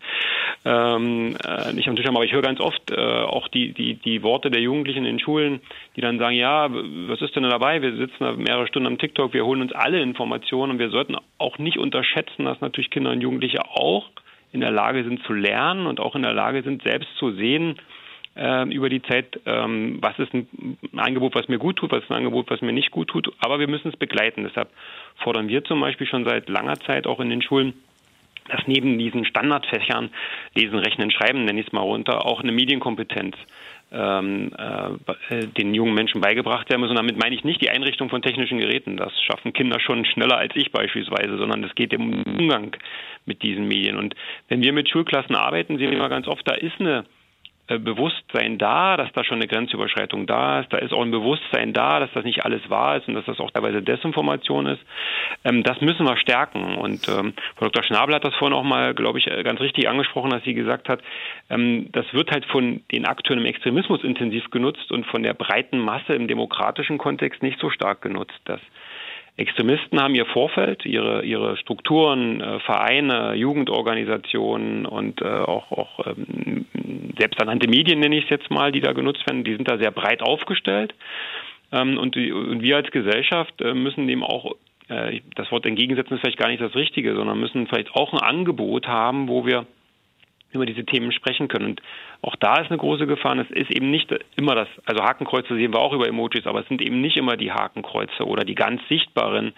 Ähm, äh, nicht am Tisch haben, aber ich höre ganz oft äh, auch die, die, die Worte der Jugendlichen in Schulen, die dann sagen, ja, was ist denn dabei? Wir sitzen da mehrere Stunden am TikTok, wir holen uns alle Informationen und wir sollten auch nicht unterschätzen, dass natürlich Kinder und Jugendliche auch in der Lage sind zu lernen und auch in der Lage sind, selbst zu sehen, äh, über die Zeit, ähm, was ist ein Angebot, was mir gut tut, was ist ein Angebot, was mir nicht gut tut. Aber wir müssen es begleiten. Deshalb fordern wir zum Beispiel schon seit langer Zeit auch in den Schulen, dass neben diesen Standardfächern, Lesen, Rechnen, Schreiben, nenne ich es mal runter, auch eine Medienkompetenz ähm, äh, den jungen Menschen beigebracht werden muss. Und damit meine ich nicht die Einrichtung von technischen Geräten. Das schaffen Kinder schon schneller als ich beispielsweise, sondern es geht den Umgang mit diesen Medien. Und wenn wir mit Schulklassen arbeiten, sehen wir immer ganz oft, da ist eine äh, Bewusstsein da, dass da schon eine Grenzüberschreitung da ist. Da ist auch ein Bewusstsein da, dass das nicht alles wahr ist und dass das auch teilweise Desinformation ist. Ähm, das müssen wir stärken. Und ähm, Frau Dr. Schnabel hat das vorhin auch mal, glaube ich, äh, ganz richtig angesprochen, dass sie gesagt hat, ähm, das wird halt von den Akteuren im Extremismus intensiv genutzt und von der breiten Masse im demokratischen Kontext nicht so stark genutzt. Das Extremisten haben ihr Vorfeld, ihre, ihre Strukturen, äh, Vereine, Jugendorganisationen und äh, auch, auch ähm, selbsternannte Medien, nenne ich es jetzt mal, die da genutzt werden, die sind da sehr breit aufgestellt. Ähm, und, die, und wir als Gesellschaft äh, müssen dem auch äh, das Wort entgegensetzen ist vielleicht gar nicht das Richtige, sondern müssen vielleicht auch ein Angebot haben, wo wir über diese Themen sprechen können. Und auch da ist eine große Gefahr. Und es ist eben nicht immer das, also Hakenkreuze sehen wir auch über Emojis, aber es sind eben nicht immer die Hakenkreuze oder die ganz sichtbaren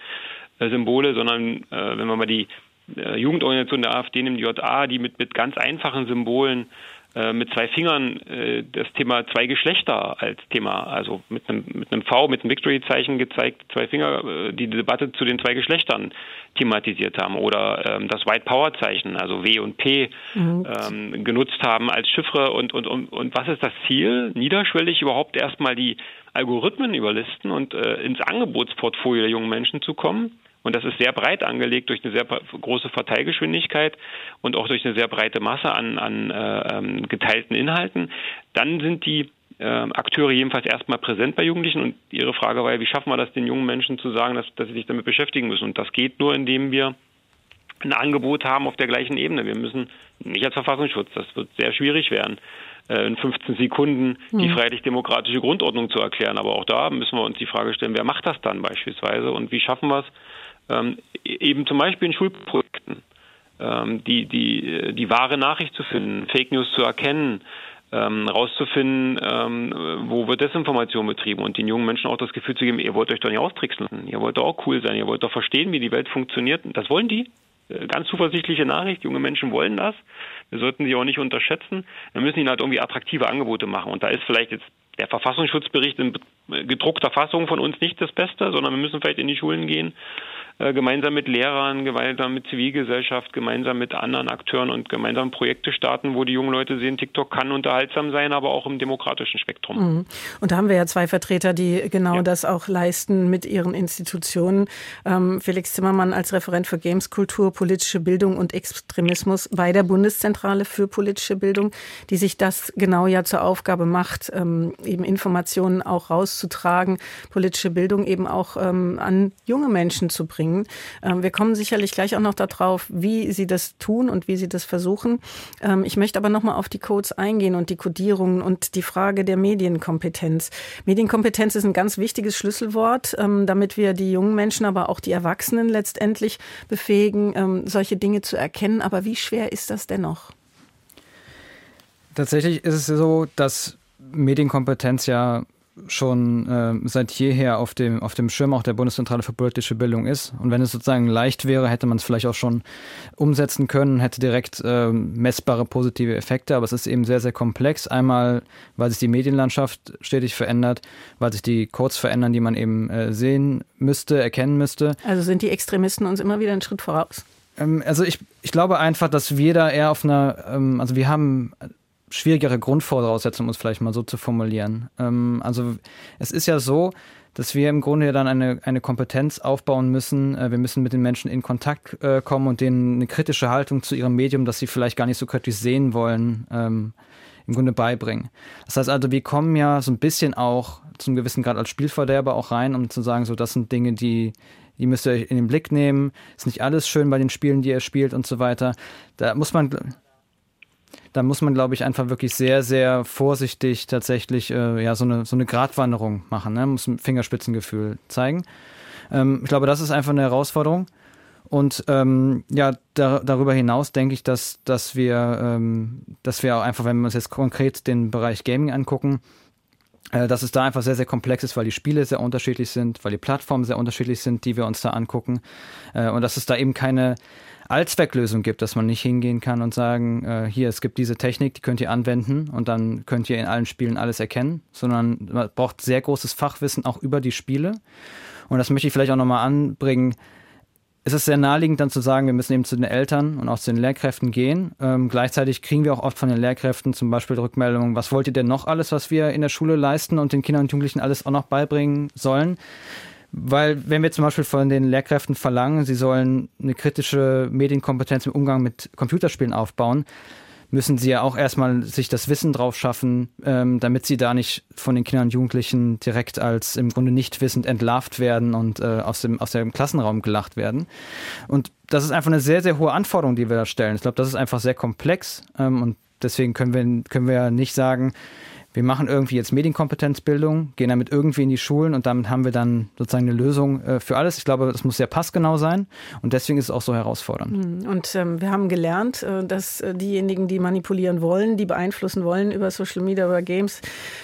äh, Symbole, sondern äh, wenn man mal die äh, Jugendorganisation der AfD nimmt, JA, die mit, mit ganz einfachen Symbolen mit zwei Fingern äh, das Thema zwei Geschlechter als Thema, also mit einem, mit einem V, mit einem Victory-Zeichen gezeigt, zwei Finger, äh, die Debatte zu den zwei Geschlechtern thematisiert haben oder ähm, das White Power-Zeichen, also W und P, mhm. ähm, genutzt haben als Chiffre und, und, und, und was ist das Ziel? Niederschwellig überhaupt erstmal die Algorithmen überlisten und äh, ins Angebotsportfolio der jungen Menschen zu kommen und das ist sehr breit angelegt durch eine sehr große Verteilgeschwindigkeit und auch durch eine sehr breite Masse an, an äh, ähm, geteilten Inhalten. Dann sind die äh, Akteure jedenfalls erstmal präsent bei Jugendlichen und ihre Frage war ja, wie schaffen wir das den jungen Menschen zu sagen, dass, dass sie sich damit beschäftigen müssen. Und das geht nur, indem wir ein Angebot haben auf der gleichen Ebene. Wir müssen nicht als Verfassungsschutz, das wird sehr schwierig werden, äh, in 15 Sekunden die hm. freiheitlich-demokratische Grundordnung zu erklären. Aber auch da müssen wir uns die Frage stellen, wer macht das dann beispielsweise und wie schaffen wir es, ähm, eben zum Beispiel in Schulprojekten ähm, die, die, die wahre Nachricht zu finden, Fake News zu erkennen, ähm, rauszufinden, ähm, wo wird Desinformation betrieben und den jungen Menschen auch das Gefühl zu geben, ihr wollt euch doch nicht austricksen, ihr wollt doch auch cool sein, ihr wollt doch verstehen, wie die Welt funktioniert. Das wollen die. Äh, ganz zuversichtliche Nachricht, junge Menschen wollen das. Wir sollten sie auch nicht unterschätzen. Dann müssen ihnen halt irgendwie attraktive Angebote machen. Und da ist vielleicht jetzt der Verfassungsschutzbericht in gedruckter Fassung von uns nicht das Beste, sondern wir müssen vielleicht in die Schulen gehen äh, gemeinsam mit Lehrern, gemeinsam mit Zivilgesellschaft, gemeinsam mit anderen Akteuren und gemeinsam Projekte starten, wo die jungen Leute sehen, TikTok kann unterhaltsam sein, aber auch im demokratischen Spektrum. Mhm. Und da haben wir ja zwei Vertreter, die genau ja. das auch leisten mit ihren Institutionen. Ähm, Felix Zimmermann als Referent für Gameskultur, politische Bildung und Extremismus bei der Bundeszentrale für politische Bildung, die sich das genau ja zur Aufgabe macht, ähm, eben Informationen auch rauszutragen, politische Bildung eben auch ähm, an junge Menschen zu bringen bringen. Ähm, wir kommen sicherlich gleich auch noch darauf, wie Sie das tun und wie Sie das versuchen. Ähm, ich möchte aber noch mal auf die Codes eingehen und die Codierungen und die Frage der Medienkompetenz. Medienkompetenz ist ein ganz wichtiges Schlüsselwort, ähm, damit wir die jungen Menschen, aber auch die Erwachsenen letztendlich befähigen, solche Dinge zu erkennen. Aber wie schwer ist das dennoch? Tatsächlich ist es so, dass Medienkompetenz ja schon äh, seit jeher auf dem, auf dem Schirm auch der Bundeszentrale für politische Bildung ist. Und wenn es sozusagen leicht wäre, hätte man es vielleicht auch schon umsetzen können, hätte direkt äh, messbare positive Effekte. Aber es ist eben sehr, sehr komplex. Einmal, weil sich die Medienlandschaft stetig verändert, weil sich die Codes verändern, die man eben äh, sehen müsste, erkennen müsste. Also sind die Extremisten uns immer wieder einen Schritt voraus? Ähm, also ich, ich glaube einfach, dass wir da eher auf einer, ähm, also wir haben schwierigere Grundvoraussetzung, um es vielleicht mal so zu formulieren. Ähm, also es ist ja so, dass wir im Grunde ja dann eine, eine Kompetenz aufbauen müssen. Äh, wir müssen mit den Menschen in Kontakt äh, kommen und denen eine kritische Haltung zu ihrem Medium, das sie vielleicht gar nicht so kritisch sehen wollen, ähm, im Grunde beibringen. Das heißt also, wir kommen ja so ein bisschen auch zum gewissen Grad als Spielverderber auch rein, um zu sagen, so das sind Dinge, die die müsst ihr in den Blick nehmen. Ist nicht alles schön bei den Spielen, die ihr spielt und so weiter. Da muss man, da muss man, glaube ich, einfach wirklich sehr, sehr vorsichtig tatsächlich äh, ja, so, eine, so eine Gratwanderung machen, ne? muss ein Fingerspitzengefühl zeigen. Ähm, ich glaube, das ist einfach eine Herausforderung. Und ähm, ja, da, darüber hinaus denke ich, dass, dass wir, ähm, dass wir auch einfach, wenn wir uns jetzt konkret den Bereich Gaming angucken, äh, dass es da einfach sehr, sehr komplex ist, weil die Spiele sehr unterschiedlich sind, weil die Plattformen sehr unterschiedlich sind, die wir uns da angucken. Äh, und dass es da eben keine Allzwecklösung gibt, dass man nicht hingehen kann und sagen, äh, hier, es gibt diese Technik, die könnt ihr anwenden und dann könnt ihr in allen Spielen alles erkennen, sondern man braucht sehr großes Fachwissen auch über die Spiele. Und das möchte ich vielleicht auch nochmal anbringen. Es ist sehr naheliegend dann zu sagen, wir müssen eben zu den Eltern und auch zu den Lehrkräften gehen. Ähm, gleichzeitig kriegen wir auch oft von den Lehrkräften zum Beispiel Rückmeldungen, was wollt ihr denn noch alles, was wir in der Schule leisten und den Kindern und Jugendlichen alles auch noch beibringen sollen. Weil wenn wir zum Beispiel von den Lehrkräften verlangen, sie sollen eine kritische Medienkompetenz im Umgang mit Computerspielen aufbauen, müssen sie ja auch erstmal sich das Wissen drauf schaffen, ähm, damit sie da nicht von den Kindern und Jugendlichen direkt als im Grunde nicht wissend entlarvt werden und äh, aus, dem, aus dem Klassenraum gelacht werden. Und das ist einfach eine sehr, sehr hohe Anforderung, die wir da stellen. Ich glaube, das ist einfach sehr komplex ähm, und deswegen können wir, können wir nicht sagen, wir machen irgendwie jetzt Medienkompetenzbildung, gehen damit irgendwie in die Schulen und damit haben wir dann sozusagen eine Lösung äh, für alles. Ich glaube, das muss sehr passgenau sein und deswegen ist es auch so herausfordernd. Hm, und ähm, wir haben gelernt, äh, dass äh, diejenigen, die manipulieren wollen, die beeinflussen wollen über Social Media, über Games,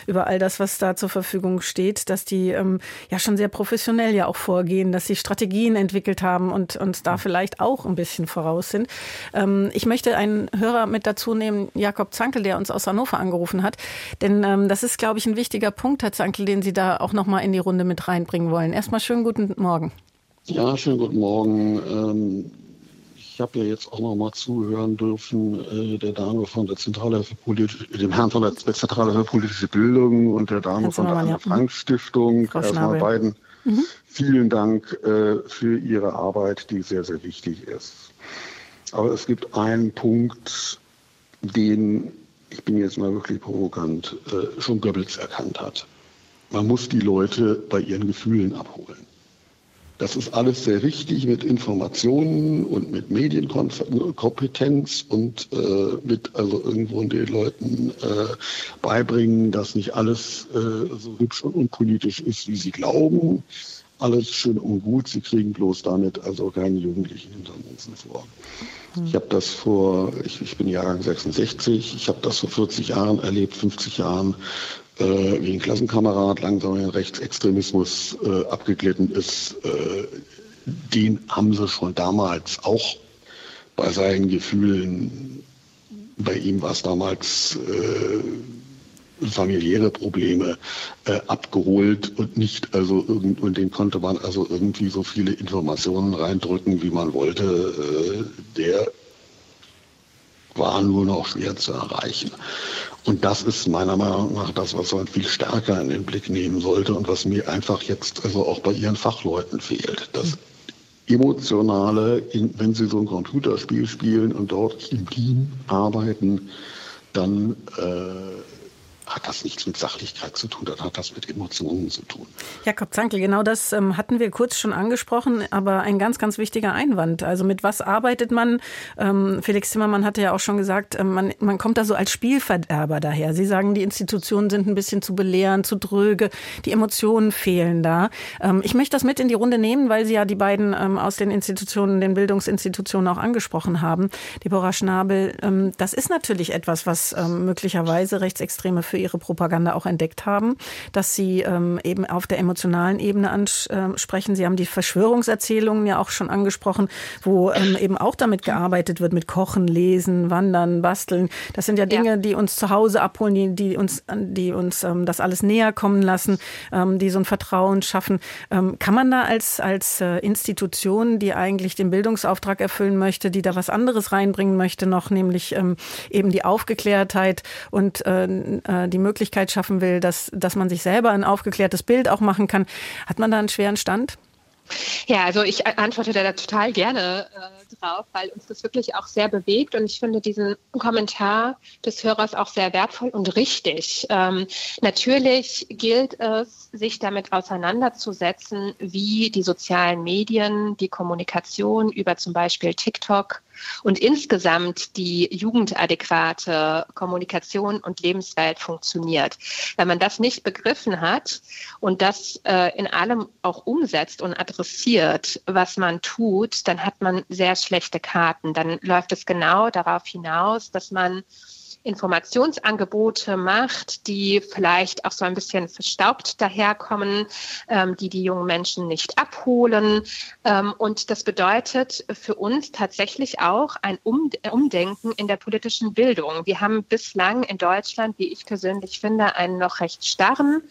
über all das, was da zur Verfügung steht, dass die ähm, ja schon sehr professionell ja auch vorgehen, dass sie Strategien entwickelt haben und uns da vielleicht auch ein bisschen voraus sind. Ähm, ich möchte einen Hörer mit dazu nehmen, Jakob Zankel, der uns aus Hannover angerufen hat, denn ähm, das ist, glaube ich, ein wichtiger Punkt, Herr Zankel, den Sie da auch noch mal in die Runde mit reinbringen wollen. Erstmal schönen guten Morgen. Ja, schönen guten Morgen. Ähm, ich habe ja jetzt auch noch mal zuhören dürfen äh, der Dame von der Zentrale für Politische, dem Herrn von der Zentrale für politische Bildung und der Dame von der Anne Frank Stiftung. Erstmal beiden mhm. vielen Dank äh, für Ihre Arbeit, die sehr, sehr wichtig ist. Aber es gibt einen Punkt, den ich bin jetzt mal wirklich provokant, äh, schon Goebbels erkannt hat. Man muss die Leute bei ihren Gefühlen abholen. Das ist alles sehr wichtig mit Informationen und mit Medienkompetenz und äh, mit also irgendwo den Leuten äh, beibringen, dass nicht alles äh, so hübsch und unpolitisch ist, wie sie glauben. Alles schön und gut. Sie kriegen bloß damit also keine Jugendlichen hinter uns vor. Ich habe das vor, ich, ich, bin Jahrgang 66, ich habe das vor 40 Jahren erlebt, 50 Jahren, äh, wie ein Klassenkamerad langsam in Rechtsextremismus äh, abgeglitten ist. Äh, den haben sie schon damals auch bei seinen Gefühlen, bei ihm war es damals äh, familiäre Probleme äh, abgeholt und nicht also irgend und den konnte man also irgendwie so viele Informationen reindrücken, wie man wollte. Äh, der war nur noch schwer zu erreichen. Und das ist meiner Meinung nach das, was man viel stärker in den Blick nehmen sollte und was mir einfach jetzt also auch bei ihren Fachleuten fehlt. Das emotionale, wenn sie so ein Computerspiel spielen und dort im Team arbeiten, dann äh, hat das nichts mit Sachlichkeit zu tun, dann hat das mit Emotionen zu tun. Jakob Zankel, genau das ähm, hatten wir kurz schon angesprochen, aber ein ganz, ganz wichtiger Einwand. Also mit was arbeitet man? Ähm, Felix Zimmermann hatte ja auch schon gesagt, ähm, man, man kommt da so als Spielverderber daher. Sie sagen, die Institutionen sind ein bisschen zu belehren, zu dröge, die Emotionen fehlen da. Ähm, ich möchte das mit in die Runde nehmen, weil Sie ja die beiden ähm, aus den Institutionen, den Bildungsinstitutionen auch angesprochen haben. Deborah Schnabel, ähm, das ist natürlich etwas, was möglicherweise Rechtsextreme für ihre Propaganda auch entdeckt haben, dass sie ähm, eben auf der emotionalen Ebene ansprechen. Sie haben die Verschwörungserzählungen ja auch schon angesprochen, wo ähm, eben auch damit gearbeitet wird, mit Kochen, Lesen, Wandern, Basteln. Das sind ja Dinge, ja. die uns zu Hause abholen, die, die uns, die uns ähm, das alles näher kommen lassen, ähm, die so ein Vertrauen schaffen. Ähm, kann man da als, als äh, Institution, die eigentlich den Bildungsauftrag erfüllen möchte, die da was anderes reinbringen möchte, noch nämlich ähm, eben die Aufgeklärtheit und äh, äh die Möglichkeit schaffen will, dass, dass man sich selber ein aufgeklärtes Bild auch machen kann. Hat man da einen schweren Stand? Ja, also ich antworte da total gerne äh, drauf, weil uns das wirklich auch sehr bewegt und ich finde diesen Kommentar des Hörers auch sehr wertvoll und richtig. Ähm, natürlich gilt es, sich damit auseinanderzusetzen, wie die sozialen Medien, die Kommunikation über zum Beispiel TikTok und insgesamt die jugendadäquate Kommunikation und Lebenswelt funktioniert. Wenn man das nicht begriffen hat und das äh, in allem auch umsetzt und adressiert, was man tut, dann hat man sehr schlechte Karten. Dann läuft es genau darauf hinaus, dass man Informationsangebote macht, die vielleicht auch so ein bisschen verstaubt daherkommen, ähm, die die jungen Menschen nicht abholen. Ähm, und das bedeutet für uns tatsächlich auch ein Umdenken in der politischen Bildung. Wir haben bislang in Deutschland, wie ich persönlich finde, einen noch recht starren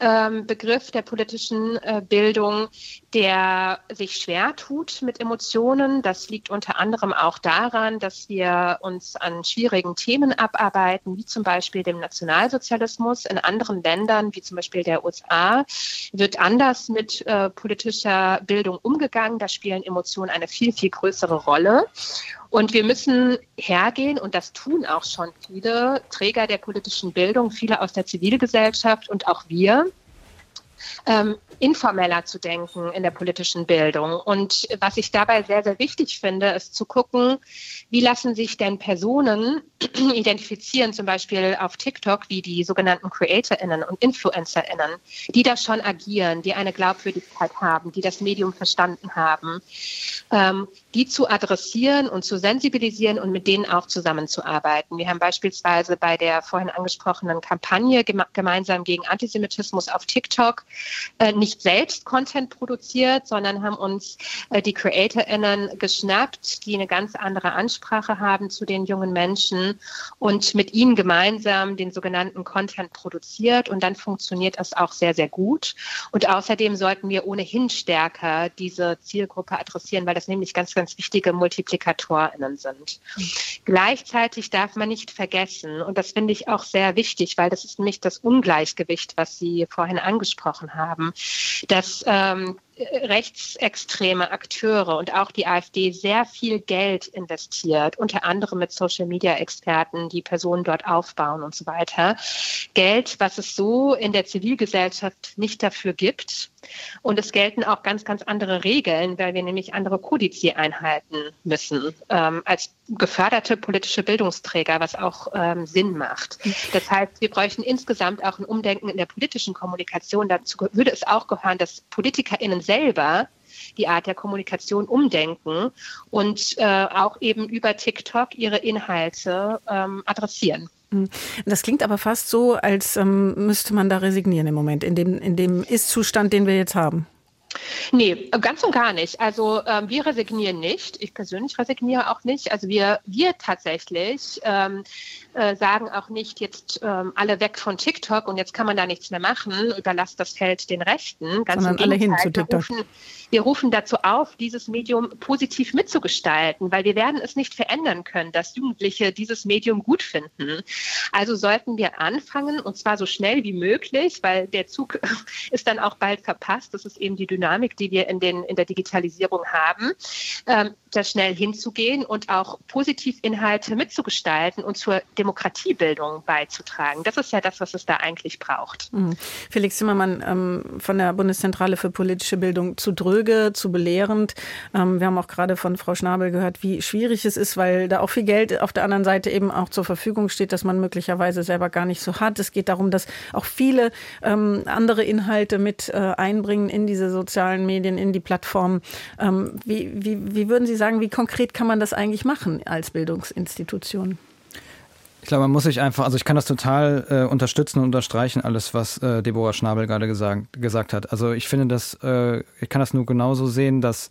ähm, Begriff der politischen äh, Bildung, der sich schwer tut mit Emotionen. Das liegt unter anderem auch daran, dass wir uns an schwierigen Themen abarbeiten, wie zum Beispiel dem Nationalsozialismus. In anderen Ländern, wie zum Beispiel der USA, wird anders mit äh, politischer Bildung umgegangen. Da spielen Emotionen eine viel, viel größere Rolle. Und wir müssen hergehen, und das tun auch schon viele Träger der politischen Bildung, viele aus der Zivilgesellschaft und auch wir, ähm, informeller zu denken in der politischen Bildung. Und was ich dabei sehr, sehr wichtig finde, ist zu gucken, wie lassen sich denn Personen [clears throat] identifizieren, zum Beispiel auf TikTok, wie die sogenannten CreatorInnen und InfluencerInnen, die da schon agieren, die eine Glaubwürdigkeit haben, die das Medium verstanden haben, ähm, die zu adressieren und zu sensibilisieren und mit denen auch zusammenzuarbeiten. Wir haben beispielsweise bei der vorhin angesprochenen Kampagne gemeinsam gegen Antisemitismus auf TikTok äh, nicht selbst Content produziert, sondern haben uns äh, die CreatorInnen geschnappt, die eine ganz andere Ansprache haben zu den jungen Menschen und mit ihnen gemeinsam den sogenannten Content produziert und dann funktioniert das auch sehr, sehr gut. Und außerdem sollten wir ohnehin stärker diese Zielgruppe adressieren, weil das nämlich ganz, ganz wichtige MultiplikatorInnen sind. Gleichzeitig darf man nicht vergessen, und das finde ich auch sehr wichtig, weil das ist nämlich das Ungleichgewicht, was Sie vorhin angesprochen haben, dass ähm, rechtsextreme Akteure und auch die AfD sehr viel Geld investiert, unter anderem mit Social-Media-Experten, die Personen dort aufbauen und so weiter. Geld, was es so in der Zivilgesellschaft nicht dafür gibt. Und es gelten auch ganz, ganz andere Regeln, weil wir nämlich andere Kodizie einhalten müssen ähm, als geförderte politische Bildungsträger, was auch ähm, Sinn macht. Das heißt, wir bräuchten insgesamt auch ein Umdenken in der politischen Kommunikation. Dazu würde es auch gehören, dass PolitikerInnen selber die Art der Kommunikation umdenken und äh, auch eben über TikTok ihre Inhalte ähm, adressieren. Mhm. Das klingt aber fast so, als ähm, müsste man da resignieren im Moment, in dem, in dem Ist-Zustand, den wir jetzt haben. Nee, ganz und gar nicht. Also ähm, wir resignieren nicht. Ich persönlich resigniere auch nicht. Also wir, wir tatsächlich ähm, äh, sagen auch nicht jetzt ähm, alle weg von TikTok und jetzt kann man da nichts mehr machen, überlasst das Feld den Rechten. Ganz Sondern alle hin zu TikTok. Wir rufen, wir rufen dazu auf, dieses Medium positiv mitzugestalten, weil wir werden es nicht verändern können, dass Jugendliche dieses Medium gut finden. Also sollten wir anfangen, und zwar so schnell wie möglich, weil der Zug [laughs] ist dann auch bald verpasst. Das ist eben die Dynamik, die wir in, den, in der Digitalisierung haben, ähm, da schnell hinzugehen und auch positiv Inhalte mitzugestalten und zur Demokratiebildung beizutragen. Das ist ja das, was es da eigentlich braucht. Mhm. Felix Zimmermann ähm, von der Bundeszentrale für politische Bildung zu Drö dröge, zu belehrend. Ähm, wir haben auch gerade von Frau Schnabel gehört, wie schwierig es ist, weil da auch viel Geld auf der anderen Seite eben auch zur Verfügung steht, dass man möglicherweise selber gar nicht so hat. Es geht darum, dass auch viele ähm, andere Inhalte mit äh, einbringen in diese sozialen Medien, in die Plattformen. Ähm, wie, wie, wie würden Sie sagen, wie konkret kann man das eigentlich machen als Bildungsinstitution? Ich glaube, man muss sich einfach, also ich kann das total äh, unterstützen und unterstreichen, alles, was äh, Deborah Schnabel gerade gesagt, gesagt hat. Also ich finde das, äh, ich kann das nur genauso sehen, dass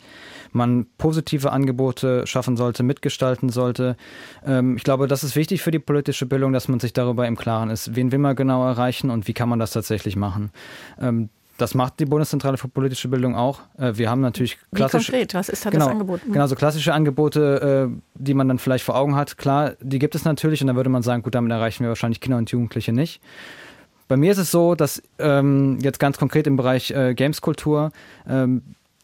man positive Angebote schaffen sollte, mitgestalten sollte. Ähm, ich glaube, das ist wichtig für die politische Bildung, dass man sich darüber im Klaren ist, wen will man genau erreichen und wie kann man das tatsächlich machen. Ähm, das macht die Bundeszentrale für politische Bildung auch. Äh, wir haben natürlich klassische. Wie konkret, was ist da genau, das Angebot? Genau, so klassische Angebote, äh, die man dann vielleicht vor Augen hat. Klar, die gibt es natürlich und da würde man sagen, gut, damit erreichen wir wahrscheinlich Kinder und Jugendliche nicht. Bei mir ist es so, dass ähm, jetzt ganz konkret im Bereich äh, Gameskultur, ähm,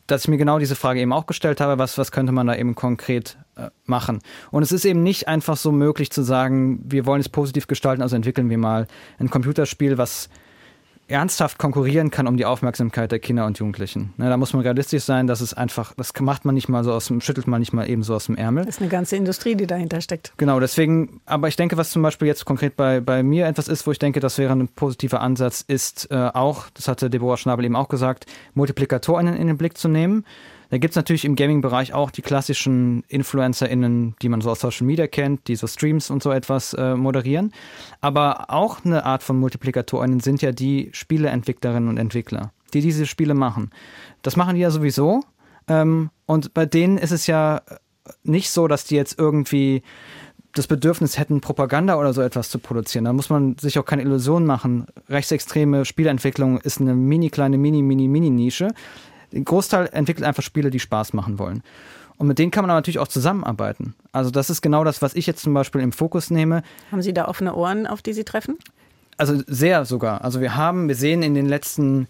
dass ich mir genau diese Frage eben auch gestellt habe, was, was könnte man da eben konkret äh, machen. Und es ist eben nicht einfach so möglich zu sagen, wir wollen es positiv gestalten, also entwickeln wir mal ein Computerspiel, was ernsthaft konkurrieren kann um die Aufmerksamkeit der Kinder und Jugendlichen. Ne, da muss man realistisch sein, dass es einfach, das macht man nicht mal so aus dem, schüttelt man nicht mal eben so aus dem Ärmel. Das ist eine ganze Industrie, die dahinter steckt. Genau, deswegen, aber ich denke, was zum Beispiel jetzt konkret bei, bei mir etwas ist, wo ich denke, das wäre ein positiver Ansatz, ist äh, auch, das hatte Deborah Schnabel eben auch gesagt, Multiplikatoren in, in den Blick zu nehmen. Da gibt es natürlich im Gaming-Bereich auch die klassischen InfluencerInnen, die man so aus Social Media kennt, die so Streams und so etwas äh, moderieren. Aber auch eine Art von MultiplikatorInnen sind ja die Spieleentwicklerinnen und Entwickler, die diese Spiele machen. Das machen die ja sowieso. Ähm, und bei denen ist es ja nicht so, dass die jetzt irgendwie das Bedürfnis hätten, Propaganda oder so etwas zu produzieren. Da muss man sich auch keine Illusionen machen. Rechtsextreme Spielentwicklung ist eine mini kleine, mini, mini, mini Nische. Der Großteil entwickelt einfach Spiele, die Spaß machen wollen. Und mit denen kann man aber natürlich auch zusammenarbeiten. Also das ist genau das, was ich jetzt zum Beispiel im Fokus nehme. Haben Sie da offene Ohren, auf die Sie treffen? Also sehr sogar. Also wir haben, wir sehen in den letzten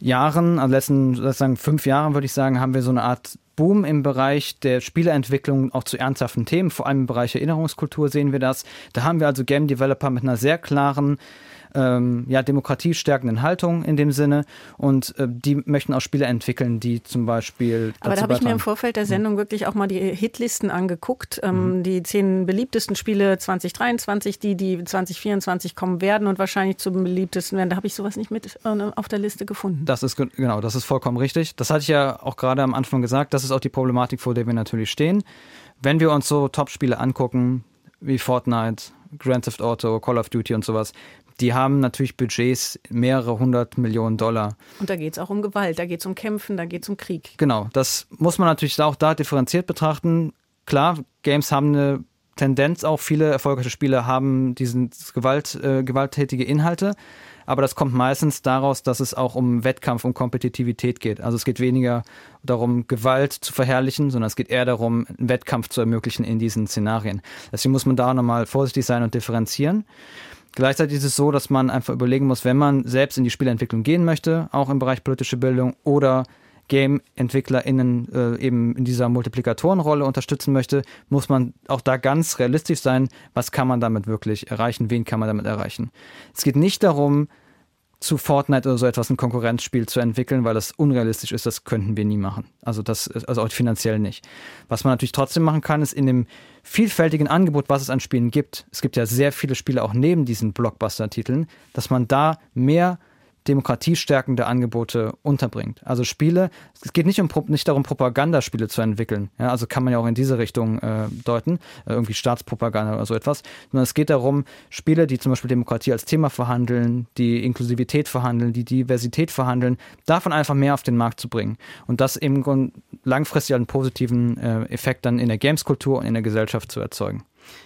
Jahren, also letzten sozusagen fünf Jahren würde ich sagen, haben wir so eine Art Boom im Bereich der Spieleentwicklung auch zu ernsthaften Themen, vor allem im Bereich Erinnerungskultur sehen wir das. Da haben wir also Game Developer mit einer sehr klaren ähm, ja, demokratiestärkenden Haltung in dem Sinne und äh, die möchten auch Spiele entwickeln, die zum Beispiel. Aber da habe ich mir im Vorfeld der Sendung wirklich auch mal die Hitlisten angeguckt, ähm, mhm. die zehn beliebtesten Spiele 2023, die, die 2024 kommen werden und wahrscheinlich zum beliebtesten werden. Da habe ich sowas nicht mit äh, auf der Liste gefunden. Das ist genau, das ist vollkommen richtig. Das hatte ich ja auch gerade am Anfang gesagt. Das ist auch die Problematik, vor der wir natürlich stehen. Wenn wir uns so Top-Spiele angucken, wie Fortnite, Grand Theft Auto, Call of Duty und sowas, die haben natürlich Budgets mehrere hundert Millionen Dollar. Und da geht es auch um Gewalt, da geht es um Kämpfen, da geht es um Krieg. Genau, das muss man natürlich auch da differenziert betrachten. Klar, Games haben eine Tendenz, auch viele erfolgreiche Spiele haben diesen Gewalt, äh, gewalttätige Inhalte. Aber das kommt meistens daraus, dass es auch um Wettkampf, um Kompetitivität geht. Also es geht weniger darum, Gewalt zu verherrlichen, sondern es geht eher darum, einen Wettkampf zu ermöglichen in diesen Szenarien. Deswegen muss man da nochmal vorsichtig sein und differenzieren. Gleichzeitig ist es so, dass man einfach überlegen muss, wenn man selbst in die Spieleentwicklung gehen möchte, auch im Bereich politische Bildung oder Game-EntwicklerInnen äh, eben in dieser Multiplikatorenrolle unterstützen möchte, muss man auch da ganz realistisch sein, was kann man damit wirklich erreichen, wen kann man damit erreichen. Es geht nicht darum, zu Fortnite oder so etwas ein Konkurrenzspiel zu entwickeln, weil das unrealistisch ist, das könnten wir nie machen. Also das also auch finanziell nicht. Was man natürlich trotzdem machen kann, ist in dem vielfältigen Angebot, was es an Spielen gibt. Es gibt ja sehr viele Spiele auch neben diesen Blockbuster-Titeln, dass man da mehr demokratiestärkende Angebote unterbringt. Also Spiele, es geht nicht, um, nicht darum, Propagandaspiele zu entwickeln. Ja, also kann man ja auch in diese Richtung äh, deuten, äh, irgendwie Staatspropaganda oder so etwas. Sondern es geht darum, Spiele, die zum Beispiel Demokratie als Thema verhandeln, die Inklusivität verhandeln, die Diversität verhandeln, davon einfach mehr auf den Markt zu bringen. Und das eben langfristig einen positiven äh, Effekt dann in der Gameskultur und in der Gesellschaft zu erzeugen.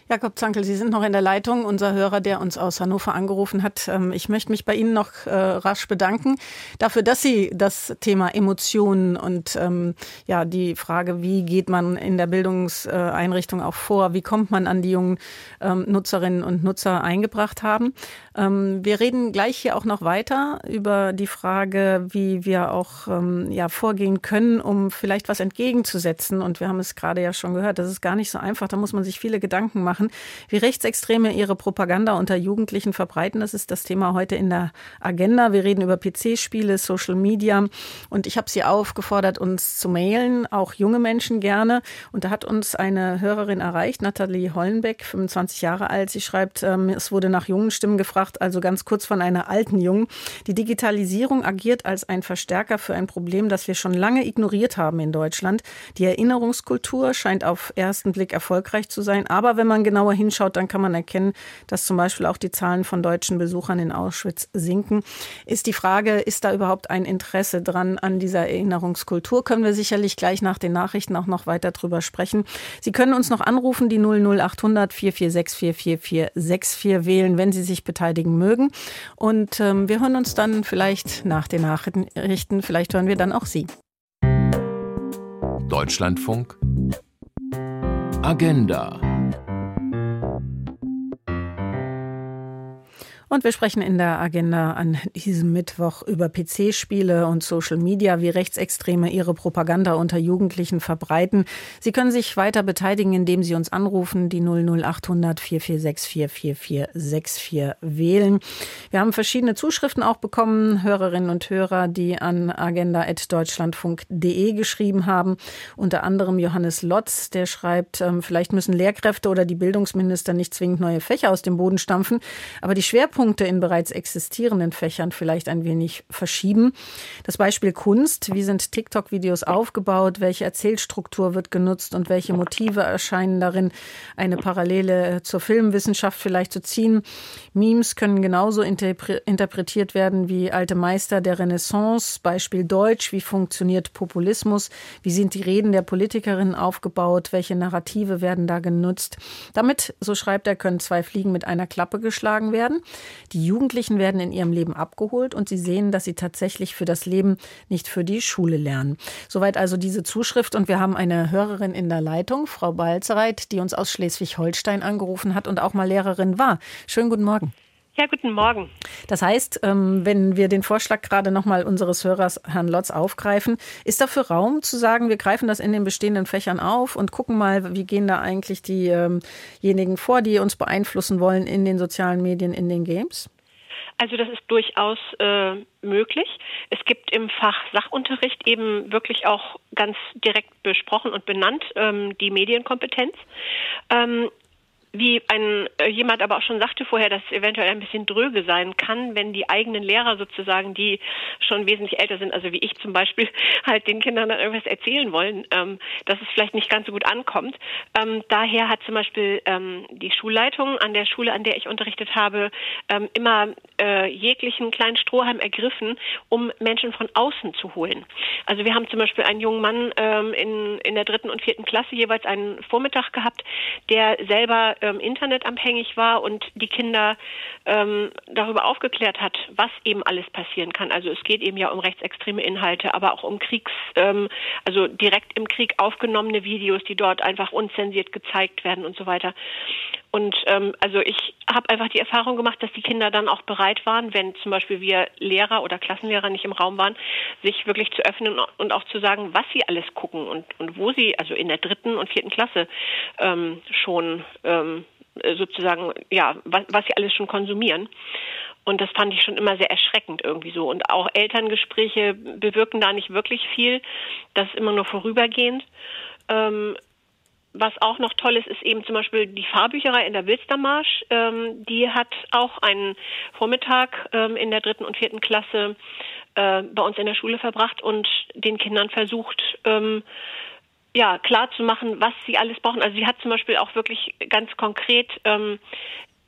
Jakob Zankel, Sie sind noch in der Leitung, unser Hörer, der uns aus Hannover angerufen hat. Ähm, ich möchte mich bei Ihnen noch äh, rasch bedanken dafür, dass Sie das Thema Emotionen und ähm, ja die Frage, wie geht man in der Bildungseinrichtung auch vor, wie kommt man an die jungen ähm, Nutzerinnen und Nutzer eingebracht haben. Ähm, wir reden gleich hier auch noch weiter über die Frage, wie wir auch ähm, ja vorgehen können, um vielleicht was entgegenzusetzen. Und wir haben es gerade ja schon gehört, das ist gar nicht so einfach. Da muss man sich viele Gedanken machen, wie Rechtsextreme ihre Propaganda unter Jugendlichen verbreiten. Das ist das Thema heute in der Agenda. Wir reden über PC-Spiele, Social Media und ich habe Sie aufgefordert, uns zu mailen, auch junge Menschen gerne. Und da hat uns eine Hörerin erreicht, Nathalie Hollenbeck, 25 Jahre alt. Sie schreibt, ähm, es wurde nach jungen Stimmen gefragt, also ganz kurz von einer alten Jungen. Die Digitalisierung agiert als ein Verstärker für ein Problem, das wir schon lange ignoriert haben in Deutschland. Die Erinnerungskultur scheint auf ersten Blick erfolgreich zu sein, aber wenn man genauer hinschaut, dann kann man erkennen, dass zum Beispiel auch die Zahlen von deutschen Besuchern in Auschwitz sinken. Ist die Frage, ist da überhaupt ein Interesse dran an dieser Erinnerungskultur? Können wir sicherlich gleich nach den Nachrichten auch noch weiter drüber sprechen. Sie können uns noch anrufen, die 00800 446 4464 wählen, wenn Sie sich beteiligen mögen. Und ähm, wir hören uns dann vielleicht nach den Nachrichten, vielleicht hören wir dann auch Sie. Deutschlandfunk Agenda Und wir sprechen in der Agenda an diesem Mittwoch über PC-Spiele und Social Media, wie Rechtsextreme ihre Propaganda unter Jugendlichen verbreiten. Sie können sich weiter beteiligen, indem Sie uns anrufen, die 00800 446 4464 wählen. Wir haben verschiedene Zuschriften auch bekommen, Hörerinnen und Hörer, die an agenda.deutschlandfunk.de geschrieben haben. Unter anderem Johannes Lotz, der schreibt, ähm, vielleicht müssen Lehrkräfte oder die Bildungsminister nicht zwingend neue Fächer aus dem Boden stampfen, aber die Schwerpunkte Schwerpunkte in bereits existierenden Fächern vielleicht ein wenig verschieben. Das Beispiel Kunst. Wie sind TikTok-Videos aufgebaut? Welche Erzählstruktur wird genutzt und welche Motive erscheinen darin? Eine Parallele zur Filmwissenschaft vielleicht zu ziehen. Memes können genauso interpretiert werden wie alte Meister der Renaissance. Beispiel Deutsch. Wie funktioniert Populismus? Wie sind die Reden der Politikerinnen aufgebaut? Welche Narrative werden da genutzt? Damit, so schreibt er, können zwei Fliegen mit einer Klappe geschlagen werden. Die Jugendlichen werden in ihrem Leben abgeholt und sie sehen, dass sie tatsächlich für das Leben, nicht für die Schule lernen. Soweit also diese Zuschrift und wir haben eine Hörerin in der Leitung, Frau Balzereit, die uns aus Schleswig-Holstein angerufen hat und auch mal Lehrerin war. Schönen guten Morgen. Ja, guten Morgen. Das heißt, ähm, wenn wir den Vorschlag gerade nochmal unseres Hörers Herrn Lotz aufgreifen, ist dafür Raum zu sagen, wir greifen das in den bestehenden Fächern auf und gucken mal, wie gehen da eigentlich diejenigen vor, die uns beeinflussen wollen in den sozialen Medien, in den Games? Also das ist durchaus äh, möglich. Es gibt im Fach Sachunterricht eben wirklich auch ganz direkt besprochen und benannt ähm, die Medienkompetenz. Ähm, wie ein äh, jemand aber auch schon sagte vorher, dass es eventuell ein bisschen dröge sein kann, wenn die eigenen Lehrer sozusagen, die schon wesentlich älter sind, also wie ich zum Beispiel, [laughs] halt den Kindern dann irgendwas erzählen wollen, ähm, dass es vielleicht nicht ganz so gut ankommt. Ähm, daher hat zum Beispiel ähm, die Schulleitung an der Schule, an der ich unterrichtet habe, ähm, immer äh, jeglichen kleinen Strohhalm ergriffen, um Menschen von außen zu holen. Also wir haben zum Beispiel einen jungen Mann ähm, in, in der dritten und vierten Klasse jeweils einen Vormittag gehabt, der selber ähm, internetabhängig war und die Kinder ähm, darüber aufgeklärt hat, was eben alles passieren kann. Also es geht eben ja um rechtsextreme Inhalte, aber auch um Kriegs, ähm, also direkt im Krieg aufgenommene Videos, die dort einfach unzensiert gezeigt werden und so weiter. Und ähm, also ich habe einfach die Erfahrung gemacht, dass die Kinder dann auch bereit waren, wenn zum Beispiel wir Lehrer oder Klassenlehrer nicht im Raum waren, sich wirklich zu öffnen und auch zu sagen, was sie alles gucken und, und wo sie, also in der dritten und vierten Klasse ähm, schon ähm, sozusagen, ja, was, was sie alles schon konsumieren. Und das fand ich schon immer sehr erschreckend irgendwie so. Und auch Elterngespräche bewirken da nicht wirklich viel. Das ist immer nur vorübergehend. Ähm, was auch noch toll ist, ist eben zum Beispiel die Fahrbücherei in der Wilstermarsch. Ähm, die hat auch einen Vormittag ähm, in der dritten und vierten Klasse äh, bei uns in der Schule verbracht und den Kindern versucht, ähm, ja, klar zu machen, was sie alles brauchen. Also sie hat zum Beispiel auch wirklich ganz konkret ähm,